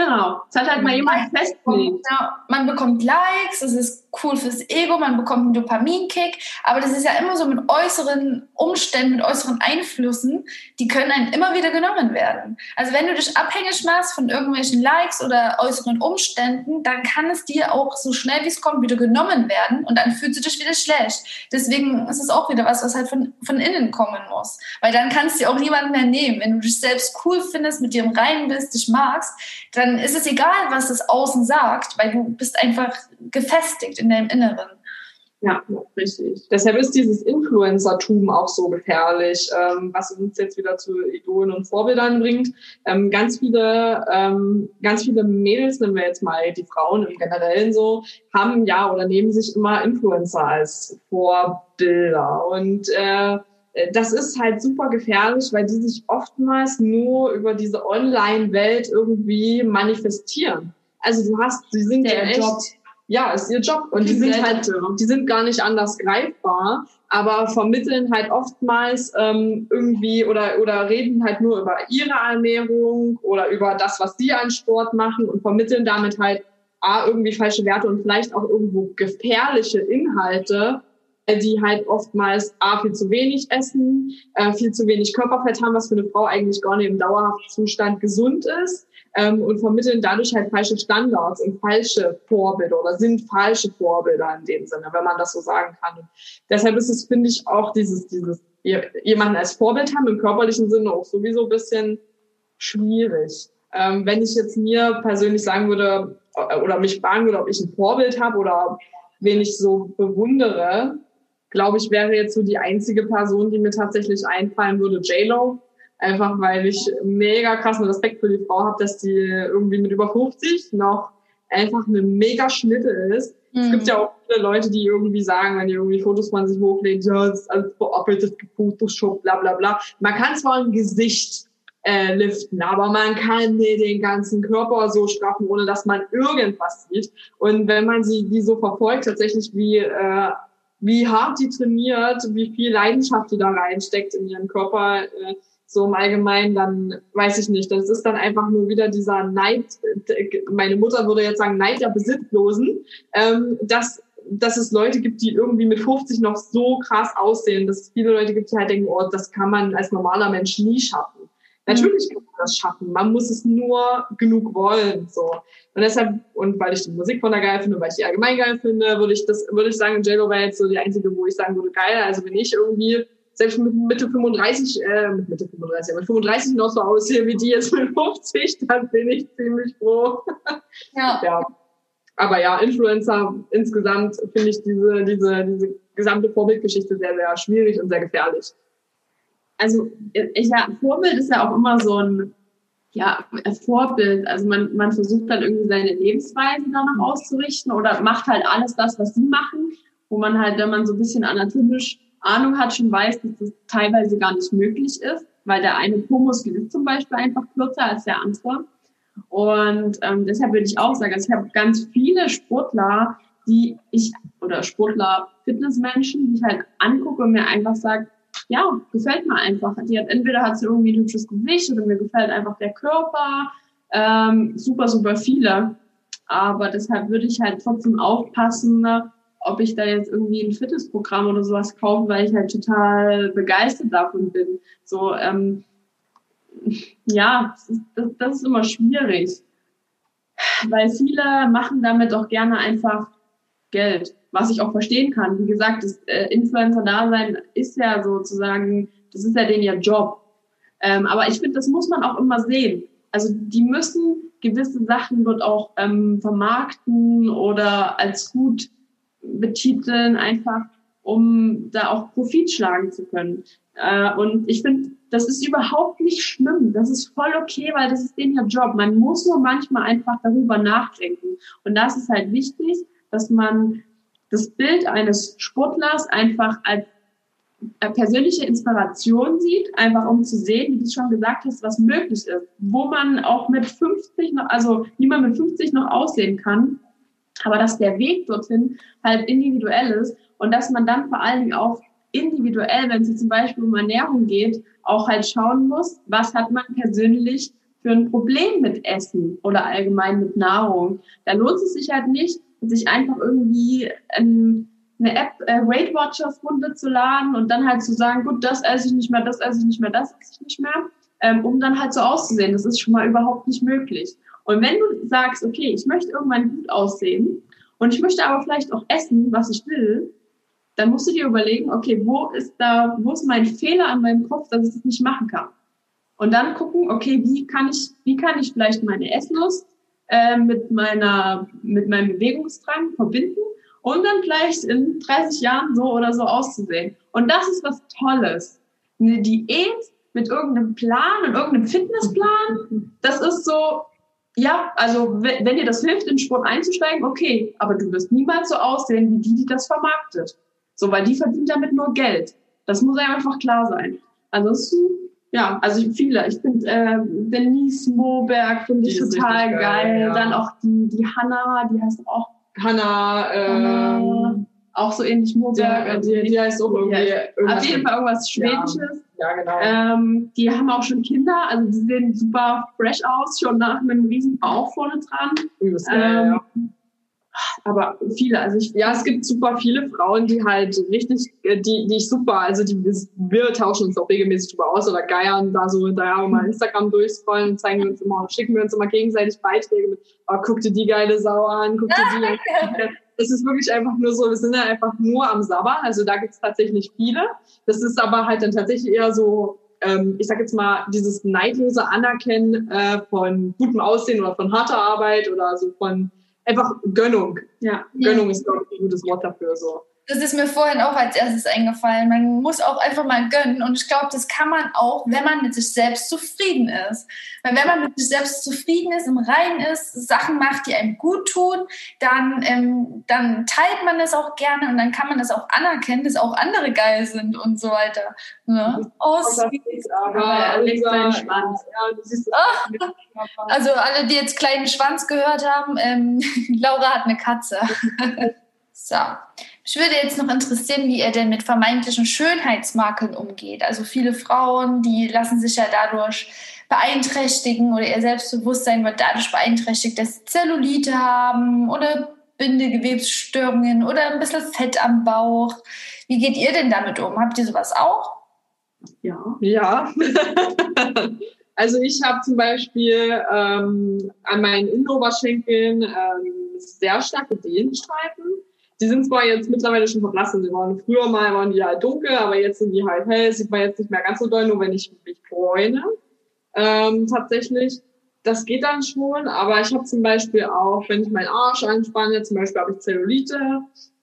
Speaker 1: Genau. Es hat halt mal jemand festgelegt.
Speaker 3: Ja, man bekommt Likes, es ist cool fürs Ego, man bekommt einen Dopaminkick, aber das ist ja immer so mit äußeren Umständen, mit äußeren Einflüssen, die können einem immer wieder genommen werden. Also wenn du dich abhängig machst von irgendwelchen Likes oder äußeren Umständen, dann kann es dir auch so schnell wie es kommt wieder genommen werden und dann fühlst du dich wieder schlecht. Deswegen ist es auch wieder was, was halt von, von innen kommen muss. Weil dann kannst du dir auch niemand mehr nehmen. Wenn du dich selbst cool findest, mit dir im Reinen bist, dich magst, dann ist es egal, was das Außen sagt, weil du bist einfach gefestigt in deinem Inneren.
Speaker 2: Ja, richtig. Deshalb ist dieses Influencertum auch so gefährlich, ähm, was uns jetzt wieder zu Idolen und Vorbildern bringt. Ähm, ganz viele, ähm, ganz viele Mädels, nehmen wir jetzt mal die Frauen im Generellen so, haben ja oder nehmen sich immer Influencer als Vorbilder und äh, das ist halt super gefährlich, weil die sich oftmals nur über diese Online-Welt irgendwie manifestieren. Also du hast, sie sind
Speaker 1: der
Speaker 2: ja echt,
Speaker 1: Job
Speaker 2: ja, ist ihr Job. Und die sind halt, die sind gar nicht anders greifbar, aber vermitteln halt oftmals ähm, irgendwie oder, oder reden halt nur über ihre Ernährung oder über das, was sie an Sport machen und vermitteln damit halt A, irgendwie falsche Werte und vielleicht auch irgendwo gefährliche Inhalte, äh, die halt oftmals A, viel zu wenig essen, äh, viel zu wenig Körperfett haben, was für eine Frau eigentlich gar nicht im dauerhaften Zustand gesund ist ähm, und vermitteln dadurch halt falsche Standards und falsche Vorbilder oder sind falsche Vorbilder in dem Sinne, wenn man das so sagen kann. Und deshalb ist es, finde ich, auch dieses, dieses jemanden als Vorbild haben im körperlichen Sinne auch sowieso ein bisschen schwierig. Ähm, wenn ich jetzt mir persönlich sagen würde äh, oder mich fragen würde, ob ich ein Vorbild habe oder wen ich so bewundere, glaube ich, wäre jetzt so die einzige Person, die mir tatsächlich einfallen würde, J-Lo Einfach weil ich mega krassen Respekt für die Frau habe, dass die irgendwie mit über 50 noch einfach eine mega Schnitte ist. Mhm. Es gibt ja auch viele Leute, die irgendwie sagen, wenn die irgendwie Fotos von sich hochlegen, ja, das ist alles bearbeitet, Photoshop, bla bla bla. Man kann zwar ein Gesicht äh, liften, aber man kann nicht den ganzen Körper so straffen, ohne dass man irgendwas sieht. Und wenn man sie die so verfolgt, tatsächlich wie äh, wie hart die trainiert, wie viel Leidenschaft die da reinsteckt in ihren Körper, äh, so im Allgemeinen, dann weiß ich nicht. Das ist dann einfach nur wieder dieser Neid, meine Mutter würde jetzt sagen, Neid der Besitzlosen, ähm, dass, dass es Leute gibt, die irgendwie mit 50 noch so krass aussehen, dass es viele Leute gibt, die halt denken, oh, das kann man als normaler Mensch nie schaffen. Natürlich kann man das schaffen. Man muss es nur genug wollen, so. Und deshalb, und weil ich die Musik von der geil finde, weil ich die allgemein geil finde, würde ich das, würde ich sagen, JLo wäre jetzt so die einzige, wo ich sagen würde, geil. Also wenn ich irgendwie selbst mit Mitte 35, äh, mit Mitte 35, mit 35 noch so aussehe wie die jetzt mit 50, dann bin ich ziemlich froh. Ja. ja. Aber ja, Influencer insgesamt finde ich diese, diese, diese gesamte Vorbildgeschichte sehr, sehr schwierig und sehr gefährlich.
Speaker 1: Also, ich, ja, Vorbild ist ja auch immer so ein, ja, Vorbild. Also man, man versucht dann irgendwie seine Lebensweise danach auszurichten oder macht halt alles das, was sie machen, wo man halt, wenn man so ein bisschen anatomisch Ahnung hat, schon weiß, dass das teilweise gar nicht möglich ist, weil der eine Po-Muskel ist zum Beispiel einfach kürzer als der andere. Und ähm, deshalb würde ich auch sagen, also ich habe ganz viele Sportler, die ich, oder Sportler, Fitnessmenschen, die ich halt angucke und mir einfach sage, ja, gefällt mir einfach. Die hat, entweder hat sie irgendwie ein hübsches Gewicht oder mir gefällt einfach der Körper. Ähm, super, super viele. Aber deshalb würde ich halt trotzdem aufpassen, ob ich da jetzt irgendwie ein Fitnessprogramm oder sowas kaufe, weil ich halt total begeistert davon bin. So, ähm, ja, das ist, das ist immer schwierig. Weil viele machen damit auch gerne einfach Geld, was ich auch verstehen kann. Wie gesagt, das äh, Influencer-Dasein ist ja sozusagen, das ist ja den ihr Job. Ähm, aber ich finde, das muss man auch immer sehen. Also die müssen gewisse Sachen dort auch ähm, vermarkten oder als gut betiteln, einfach um da auch Profit schlagen zu können. Äh, und ich finde, das ist überhaupt nicht schlimm. Das ist voll okay, weil das ist denen ihr Job. Man muss nur manchmal einfach darüber nachdenken. Und das ist halt wichtig, dass man das Bild eines Sportlers einfach als äh, persönliche Inspiration sieht, einfach um zu sehen, wie du schon gesagt hast, was möglich ist, wo man auch mit 50 noch, also wie man mit 50 noch aussehen kann aber dass der Weg dorthin halt individuell ist und dass man dann vor allen Dingen auch individuell, wenn es zum Beispiel um Ernährung geht, auch halt schauen muss, was hat man persönlich für ein Problem mit Essen oder allgemein mit Nahrung, da lohnt es sich halt nicht, sich einfach irgendwie ein, eine App äh, Weight Watchers runterzuladen und dann halt zu sagen, gut, das esse ich nicht mehr, das esse ich nicht mehr, das esse ich nicht mehr, ähm, um dann halt so auszusehen. Das ist schon mal überhaupt nicht möglich. Und wenn du sagst, okay, ich möchte irgendwann gut aussehen und ich möchte aber vielleicht auch essen, was ich will, dann musst du dir überlegen, okay, wo ist da, wo ist mein Fehler an meinem Kopf, dass ich das nicht machen kann? Und dann gucken, okay, wie kann ich, wie kann ich vielleicht meine Esslust äh, mit meiner, mit meinem Bewegungsdrang verbinden und dann vielleicht in 30 Jahren so oder so auszusehen. Und das ist was Tolles. Eine Diät mit irgendeinem Plan und irgendeinem Fitnessplan, das ist so, ja, also wenn, dir das hilft, in Sport einzusteigen, okay, aber du wirst niemals so aussehen wie die, die das vermarktet. So, weil die verdient damit nur Geld. Das muss einfach klar sein. Ansonsten, ja, also viele. Ich finde äh, Denise Moberg finde ich total geil. geil. Ja. Dann auch die, die Hanna, die heißt auch
Speaker 2: Hanna, ähm,
Speaker 1: auch so ähnlich Moberg.
Speaker 2: Ja, die, die heißt auch irgendwie.
Speaker 1: Heißt, auf jeden Fall irgendwas Schwedisches.
Speaker 2: Ja, genau.
Speaker 1: Ähm, die haben auch schon Kinder, also die sehen super fresh aus, schon nach einem riesen Bauch vorne dran.
Speaker 2: Übelst ähm, ja
Speaker 1: aber viele, also ich,
Speaker 2: ja, es gibt super viele Frauen, die halt richtig, äh, die, die ich super, also die, wir tauschen uns auch regelmäßig drüber aus oder geiern da so, da wir mal Instagram durchscrollen und zeigen uns immer, schicken wir uns immer gegenseitig Beiträge mit, oh, guck dir die geile Sau an, guck dir die an. Es ist wirklich einfach nur so, wir sind ja einfach nur am Sabber, also da gibt es tatsächlich viele. Das ist aber halt dann tatsächlich eher so, ähm, ich sag jetzt mal, dieses neidlose Anerkennen äh, von gutem Aussehen oder von harter Arbeit oder so von einfach Gönnung. Ja, Gönnung ist, glaube ich, ein gutes Wort dafür. So.
Speaker 3: Das ist mir vorhin auch als erstes eingefallen. Man muss auch einfach mal gönnen. Und ich glaube, das kann man auch, wenn man mit sich selbst zufrieden ist. Weil wenn man mit sich selbst zufrieden ist, im Reinen ist, Sachen macht, die einem gut tun, dann, ähm, dann teilt man das auch gerne und dann kann man das auch anerkennen, dass auch andere geil sind und so weiter. Ne? Oh, also alle, die jetzt kleinen Schwanz gehört haben, ähm, Laura hat eine Katze. so. Mich würde jetzt noch interessieren, wie er denn mit vermeintlichen Schönheitsmakeln umgeht. Also viele Frauen, die lassen sich ja dadurch beeinträchtigen oder ihr Selbstbewusstsein wird dadurch beeinträchtigt, dass sie Zellulite haben oder Bindegewebsstörungen oder ein bisschen Fett am Bauch. Wie geht ihr denn damit um? Habt ihr sowas auch?
Speaker 2: Ja. Ja. also ich habe zum Beispiel ähm, an meinen Innenoberschenkeln ähm, sehr starke Dehnstreifen. Die sind zwar jetzt mittlerweile schon verblassen, sie waren früher mal waren die halt dunkel, aber jetzt sind die halt hell, sieht man jetzt nicht mehr ganz so doll, nur wenn ich mich bräune. Ähm, tatsächlich, das geht dann schon, aber ich habe zum Beispiel auch, wenn ich meinen Arsch anspanne, zum Beispiel habe ich Zellulite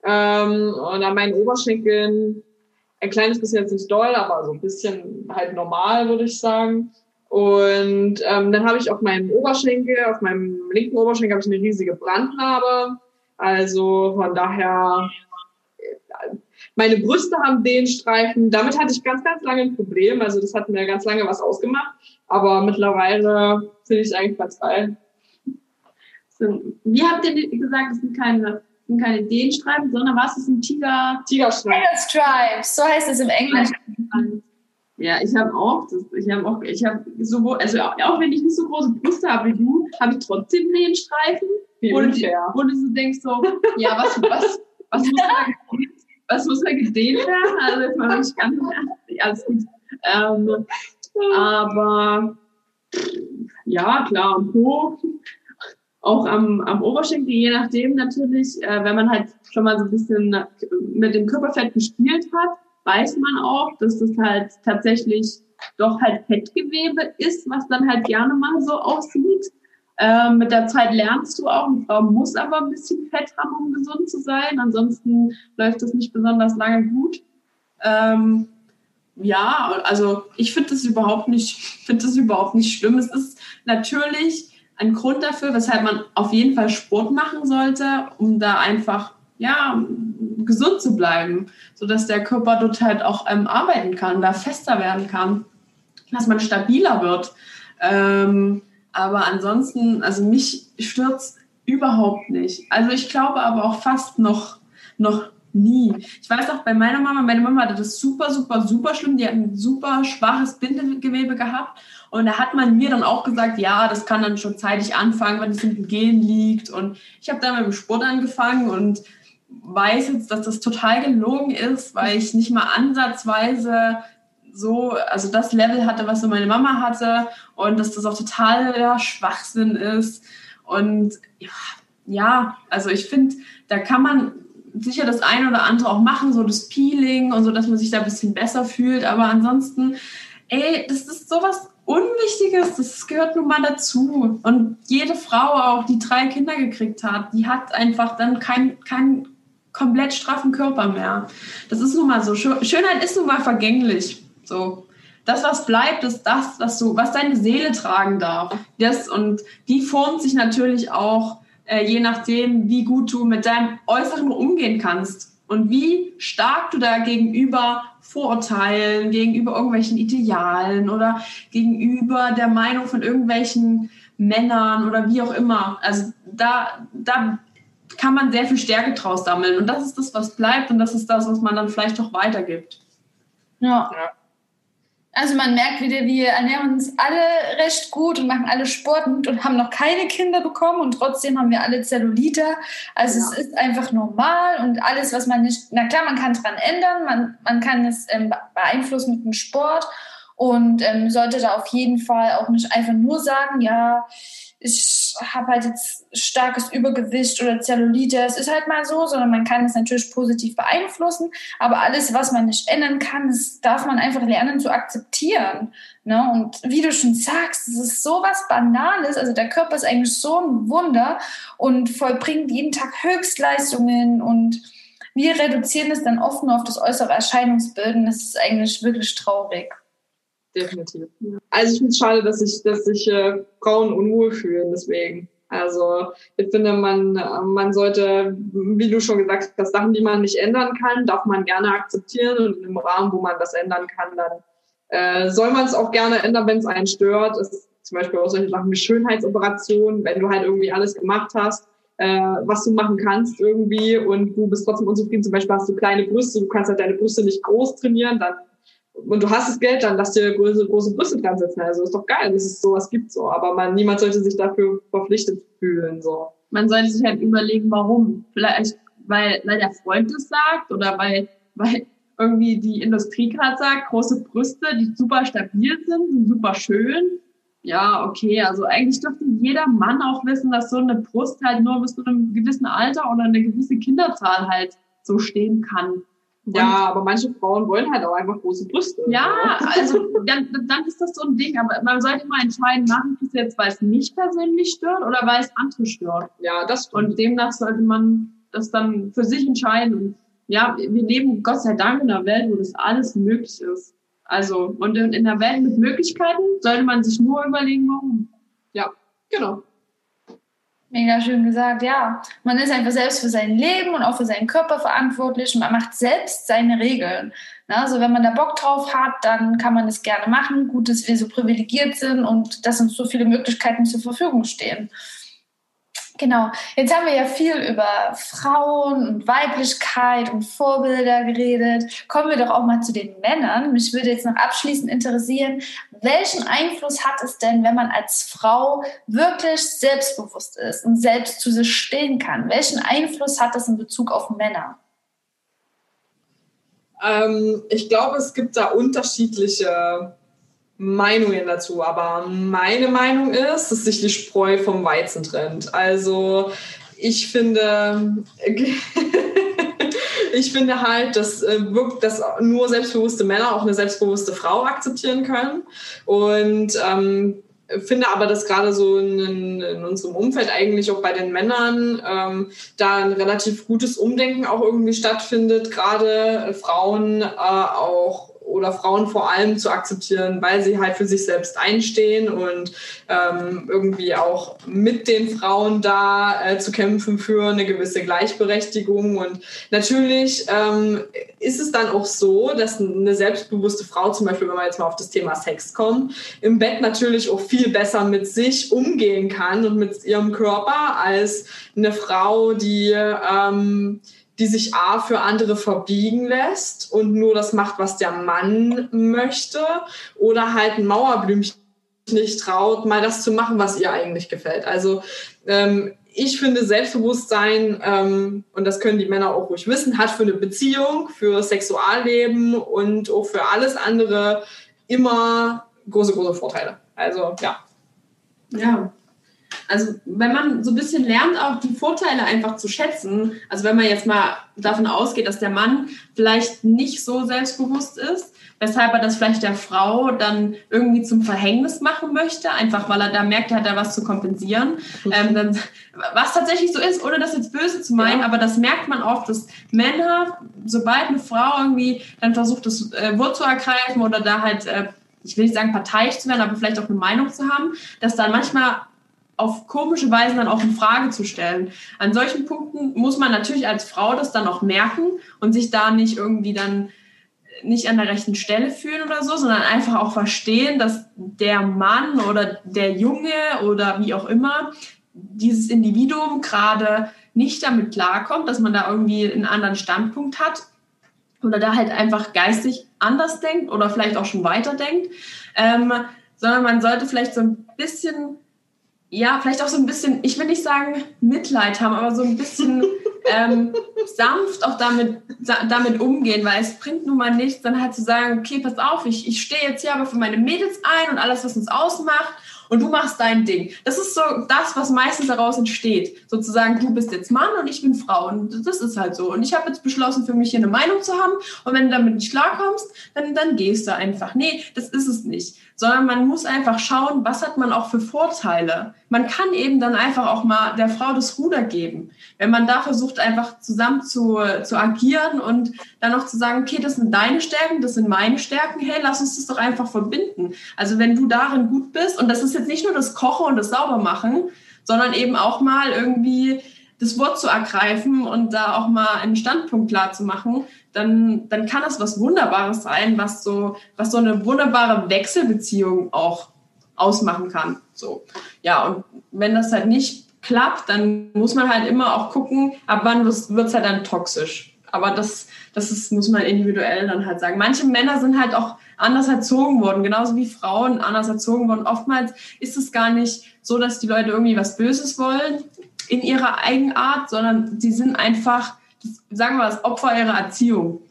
Speaker 2: ähm, und an meinen Oberschenkeln ein kleines bisschen jetzt nicht doll, aber so ein bisschen halt normal, würde ich sagen. Und ähm, dann habe ich auf meinem Oberschenkel, auf meinem linken Oberschenkel habe ich eine riesige Brandnarbe. Also von daher, meine Brüste haben den Streifen. Damit hatte ich ganz, ganz lange ein Problem. Also das hat mir ganz lange was ausgemacht. Aber mittlerweile finde ich es eigentlich ganz geil.
Speaker 1: So, wie habt ihr gesagt, es sind keine, sind keine Dehnstreifen, sondern was ist ein Tiger?
Speaker 3: Tigerstreifen. Tiger Stripes, so heißt es im Englischen.
Speaker 1: Ja, ich habe auch, das, ich habe auch, ich habe so, also auch, auch wenn ich nicht so große Brüste habe wie du, habe ich trotzdem Dehnstreifen. Wie wo, du, wo du so denkst so, ja, was, was, was muss da, was muss da gedehnt werden? Also jetzt mal wirklich ganz, ja, alles gut. Ähm, aber ja, klar, am Po, auch am, am Oberschenkel, je nachdem natürlich, äh, wenn man halt schon mal so ein bisschen mit dem Körperfett gespielt hat, weiß man auch, dass das halt tatsächlich doch halt Fettgewebe ist, was dann halt gerne mal so aussieht. Ähm, mit der Zeit lernst du auch, eine Frau muss aber ein bisschen Fett haben, um gesund zu sein. Ansonsten läuft das nicht besonders lange gut. Ähm, ja, also ich finde das überhaupt nicht, finde das überhaupt nicht schlimm. Es ist natürlich ein Grund dafür, weshalb man auf jeden Fall Sport machen sollte, um da einfach ja gesund zu bleiben, so dass der Körper dort halt auch ähm, arbeiten kann, da fester werden kann, dass man stabiler wird. Ähm, aber ansonsten, also mich stört's überhaupt nicht. Also ich glaube aber auch fast noch, noch Nie. Ich weiß auch bei meiner Mama, meine Mama hatte das super, super, super schlimm. Die hat ein super schwaches Bindegewebe gehabt. Und da hat man mir dann auch gesagt, ja, das kann dann schon zeitig anfangen, wenn es in den Gen liegt. Und ich habe dann mit dem Sport angefangen und weiß jetzt, dass das total gelogen ist, weil ich nicht mal ansatzweise so, also das Level hatte, was so meine Mama hatte und dass das auch total ja, Schwachsinn ist. Und ja, also ich finde, da kann man sicher das eine oder andere auch machen, so das Peeling und so, dass man sich da ein bisschen besser fühlt. Aber ansonsten, ey, das ist sowas Unwichtiges, das gehört nun mal dazu. Und jede Frau auch, die drei Kinder gekriegt hat, die hat einfach dann keinen kein komplett straffen Körper mehr. Das ist nun mal so. Schönheit ist nun mal vergänglich. So. Das, was bleibt, ist das, was du, was deine Seele tragen darf. Das, und die formt sich natürlich auch äh, je nachdem, wie gut du mit deinem Äußeren umgehen kannst und wie stark du da gegenüber Vorurteilen, gegenüber irgendwelchen Idealen oder gegenüber der Meinung von irgendwelchen Männern oder wie auch immer. Also da, da kann man sehr viel Stärke draus sammeln. Und das ist das, was bleibt und das ist das, was man dann vielleicht auch weitergibt.
Speaker 3: Ja. ja. Also man merkt wieder, wir ernähren uns alle recht gut und machen alle Sport und haben noch keine Kinder bekommen und trotzdem haben wir alle Zellulite. Also ja. es ist einfach normal und alles, was man nicht, na klar, man kann dran ändern, man, man kann es ähm, beeinflussen mit dem Sport und ähm, sollte da auf jeden Fall auch nicht einfach nur sagen, ja, ich habe halt jetzt starkes Übergewicht oder Zellulite. Es ist halt mal so, sondern man kann es natürlich positiv beeinflussen. Aber alles, was man nicht ändern kann, das darf man einfach lernen zu akzeptieren. Ne? Und wie du schon sagst, es ist so was Banales. Also der Körper ist eigentlich so ein Wunder und vollbringt jeden Tag Höchstleistungen und wir reduzieren es dann oft nur auf das äußere Erscheinungsbild und das ist eigentlich wirklich traurig
Speaker 2: definitiv. Also ich finde es schade, dass sich dass sich äh, Frauen unwohl fühlen, deswegen. Also ich finde, man, man sollte, wie du schon gesagt hast, Sachen, die man nicht ändern kann, darf man gerne akzeptieren und im Rahmen, wo man das ändern kann, dann äh, soll man es auch gerne ändern, wenn es einen stört. Es zum Beispiel auch solche Sachen wie Schönheitsoperationen, wenn du halt irgendwie alles gemacht hast, äh, was du machen kannst irgendwie und du bist trotzdem unzufrieden. Zum Beispiel hast du kleine Brüste, du kannst halt deine Brüste nicht groß trainieren, dann und du hast das Geld, dann lass dir große, große Brüste dran setzen. Also ist doch geil, dass es sowas gibt so. Aber man, niemand sollte sich dafür verpflichtet fühlen. so.
Speaker 1: Man sollte sich halt überlegen, warum. Vielleicht, weil, weil der Freund es sagt oder weil, weil irgendwie die Industrie gerade sagt, große Brüste, die super stabil sind, sind super schön. Ja, okay, also eigentlich dürfte jeder Mann auch wissen, dass so eine Brust halt nur bis zu einem gewissen Alter oder eine gewisse Kinderzahl halt so stehen kann.
Speaker 2: Ja, aber manche Frauen wollen halt auch einfach große Brüste.
Speaker 1: Ja, also dann, dann ist das so ein Ding. Aber man sollte mal entscheiden, machen ich es jetzt, weil es mich persönlich stört oder weil es andere stört.
Speaker 2: Ja, das
Speaker 1: stimmt. Und demnach sollte man das dann für sich entscheiden. Und ja, wir leben Gott sei Dank in einer Welt, wo das alles möglich ist. Also, und in, in einer Welt mit Möglichkeiten sollte man sich nur überlegen, warum.
Speaker 2: Ja, genau.
Speaker 3: Mega schön gesagt, ja. Man ist einfach selbst für sein Leben und auch für seinen Körper verantwortlich und man macht selbst seine Regeln. Also wenn man da Bock drauf hat, dann kann man es gerne machen. Gut, dass wir so privilegiert sind und dass uns so viele Möglichkeiten zur Verfügung stehen. Genau. Jetzt haben wir ja viel über Frauen und Weiblichkeit und Vorbilder geredet. Kommen wir doch auch mal zu den Männern. Mich würde jetzt noch abschließend interessieren, welchen Einfluss hat es denn, wenn man als Frau wirklich selbstbewusst ist und selbst zu sich stehen kann? Welchen Einfluss hat das in Bezug auf Männer?
Speaker 2: Ähm, ich glaube, es gibt da unterschiedliche Meinungen dazu, aber meine Meinung ist, dass sich die Spreu vom Weizen trennt. Also ich finde, ich finde halt, dass, äh, dass nur selbstbewusste Männer auch eine selbstbewusste Frau akzeptieren können. Und ähm, finde aber, dass gerade so in, in, unserem Umfeld eigentlich auch bei den Männern ähm, da ein relativ gutes Umdenken auch irgendwie stattfindet, gerade Frauen äh, auch oder Frauen vor allem zu akzeptieren, weil sie halt für sich selbst einstehen und ähm, irgendwie auch mit den Frauen da äh, zu kämpfen für eine gewisse Gleichberechtigung. Und natürlich ähm, ist es dann auch so, dass eine selbstbewusste Frau, zum Beispiel, wenn wir jetzt mal auf das Thema Sex kommen, im Bett natürlich auch viel besser mit sich umgehen kann und mit ihrem Körper als eine Frau, die ähm, die sich A für andere verbiegen lässt und nur das macht, was der Mann möchte, oder halt ein Mauerblümchen nicht traut, mal das zu machen, was ihr eigentlich gefällt. Also ähm, ich finde Selbstbewusstsein, ähm, und das können die Männer auch ruhig wissen, hat für eine Beziehung, für Sexualleben und auch für alles andere immer große, große Vorteile. Also ja.
Speaker 1: Ja, also wenn man so ein bisschen lernt, auch die Vorteile einfach zu schätzen, also wenn man jetzt mal davon ausgeht, dass der Mann vielleicht nicht so selbstbewusst ist, weshalb er das vielleicht der Frau dann irgendwie zum Verhängnis machen möchte, einfach weil er da merkt, er hat da was zu kompensieren. Ähm, dann, was tatsächlich so ist, ohne das jetzt böse zu meinen, ja. aber das merkt man oft, dass Männer, sobald eine Frau irgendwie dann versucht, das äh, Wort zu ergreifen oder da halt, äh, ich will nicht sagen parteiisch zu werden, aber vielleicht auch eine Meinung zu haben, dass dann manchmal auf komische Weise dann auch in Frage zu stellen. An solchen Punkten muss man natürlich als Frau das dann auch merken und sich da nicht irgendwie dann nicht an der rechten Stelle fühlen oder so, sondern einfach auch verstehen, dass der Mann oder der Junge oder wie auch immer dieses Individuum gerade nicht damit klarkommt, dass man da irgendwie einen anderen Standpunkt hat oder da halt einfach geistig anders denkt oder vielleicht auch schon weiter denkt, ähm, sondern man sollte vielleicht so ein bisschen ja, vielleicht auch so ein bisschen, ich will nicht sagen Mitleid haben, aber so ein bisschen ähm, sanft auch damit, damit umgehen, weil es bringt nun mal nichts, dann halt zu sagen, okay, pass auf, ich, ich stehe jetzt hier aber für meine Mädels ein und alles, was uns ausmacht und du machst dein Ding. Das ist so das, was meistens daraus entsteht. Sozusagen, du bist jetzt Mann und ich bin Frau und das ist halt so. Und ich habe jetzt beschlossen, für mich hier eine Meinung zu haben und wenn du damit nicht klarkommst, dann, dann gehst du einfach. Nee, das ist es nicht sondern man muss einfach schauen, was hat man auch für Vorteile. Man kann eben dann einfach auch mal der Frau das Ruder geben. Wenn man da versucht, einfach zusammen zu, zu agieren und dann auch zu sagen, okay, das sind deine Stärken, das sind meine Stärken, hey, lass uns das doch einfach verbinden. Also wenn du darin gut bist, und das ist jetzt nicht nur das Kochen und das Saubermachen, sondern eben auch mal irgendwie das Wort zu ergreifen und da auch mal einen Standpunkt klar zu machen, dann, dann kann das was Wunderbares sein, was so, was so eine wunderbare Wechselbeziehung auch ausmachen kann. So. Ja, und wenn das halt nicht klappt, dann muss man halt immer auch gucken, ab wann wird es halt dann toxisch. Aber das, das ist, muss man individuell dann halt sagen. Manche Männer sind halt auch anders erzogen worden, genauso wie Frauen anders erzogen worden. Oftmals ist es gar nicht so, dass die Leute irgendwie was Böses wollen in ihrer Eigenart, sondern sie sind einfach sagen wir das Opfer ihrer Erziehung.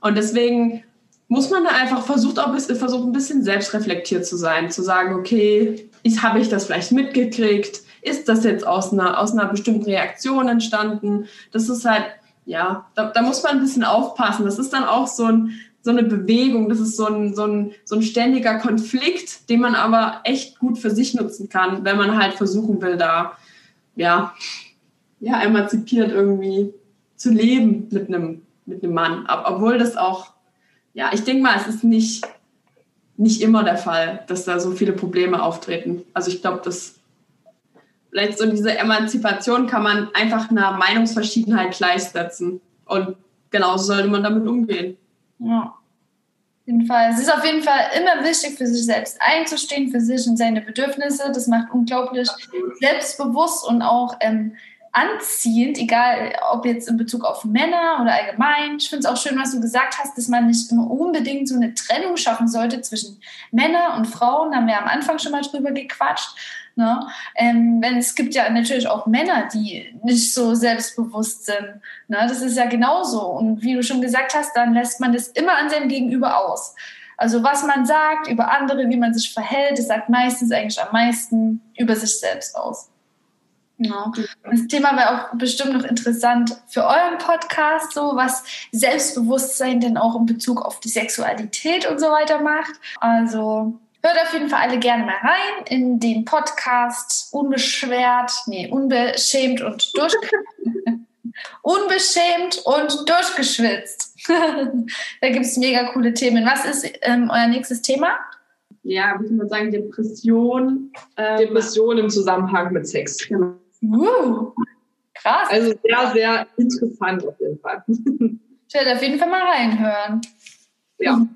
Speaker 1: Und deswegen muss man da einfach versucht auch versucht ein bisschen selbstreflektiert zu sein, zu sagen, okay, ich, habe ich das vielleicht mitgekriegt? Ist das jetzt aus einer, aus einer bestimmten Reaktion entstanden? Das ist halt, ja, da, da muss man ein bisschen aufpassen. Das ist dann auch so, ein, so eine Bewegung, das ist so ein, so, ein, so ein ständiger Konflikt, den man aber echt gut für sich nutzen kann, wenn man halt versuchen will, da, ja, ja, emanzipiert irgendwie zu leben mit einem, mit einem Mann. Obwohl das auch, ja, ich denke mal, es ist nicht, nicht immer der Fall, dass da so viele Probleme auftreten. Also ich glaube, dass vielleicht so diese Emanzipation kann man einfach einer Meinungsverschiedenheit gleichsetzen. Und genauso sollte man damit umgehen.
Speaker 3: Ja. Jeden Fall. Es ist auf jeden Fall immer wichtig, für sich selbst einzustehen, für sich und seine Bedürfnisse. Das macht unglaublich selbstbewusst und auch ähm, anziehend, egal ob jetzt in Bezug auf Männer oder allgemein. Ich finde es auch schön, was du gesagt hast, dass man nicht immer unbedingt so eine Trennung schaffen sollte zwischen Männern und Frauen. Da haben wir am Anfang schon mal drüber gequatscht. Ne? Ähm, wenn es gibt ja natürlich auch Männer, die nicht so selbstbewusst sind. Ne? Das ist ja genauso. Und wie du schon gesagt hast, dann lässt man das immer an seinem Gegenüber aus. Also was man sagt über andere, wie man sich verhält, das sagt meistens eigentlich am meisten über sich selbst aus. Genau. Das Thema wäre auch bestimmt noch interessant für euren Podcast, so was Selbstbewusstsein denn auch in Bezug auf die Sexualität und so weiter macht. Also hört auf jeden Fall alle gerne mal rein in den Podcast Unbeschwert, nee, unbeschämt und durch unbeschämt und durchgeschwitzt. da gibt es mega coole Themen. Was ist ähm, euer nächstes Thema?
Speaker 1: Ja, würde ich mal sagen, Depression.
Speaker 2: Ähm, Depression im Zusammenhang mit Sex. Genau.
Speaker 3: Uh, krass.
Speaker 2: Also sehr, sehr interessant auf jeden Fall.
Speaker 3: Ich werde auf jeden Fall mal reinhören.
Speaker 2: Ja.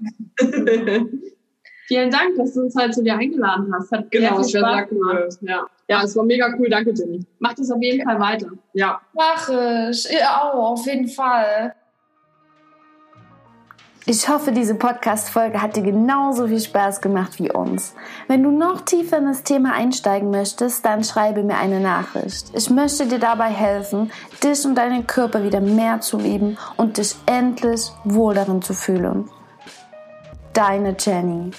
Speaker 1: Vielen Dank, dass du uns heute zu dir eingeladen hast. Hat
Speaker 2: Genau,
Speaker 1: sehr Spaß
Speaker 2: cool.
Speaker 1: gemacht.
Speaker 2: Ja. ja, es war mega cool. Danke, Jenny.
Speaker 1: Mach das auf jeden Fall weiter.
Speaker 2: Ja.
Speaker 3: Mach ich. Ja, auch, auf jeden Fall. Ich hoffe, diese Podcast-Folge hat dir genauso viel Spaß gemacht wie uns. Wenn du noch tiefer in das Thema einsteigen möchtest, dann schreibe mir eine Nachricht. Ich möchte dir dabei helfen, dich und deinen Körper wieder mehr zu lieben und dich endlich wohl darin zu fühlen. Deine Jenny.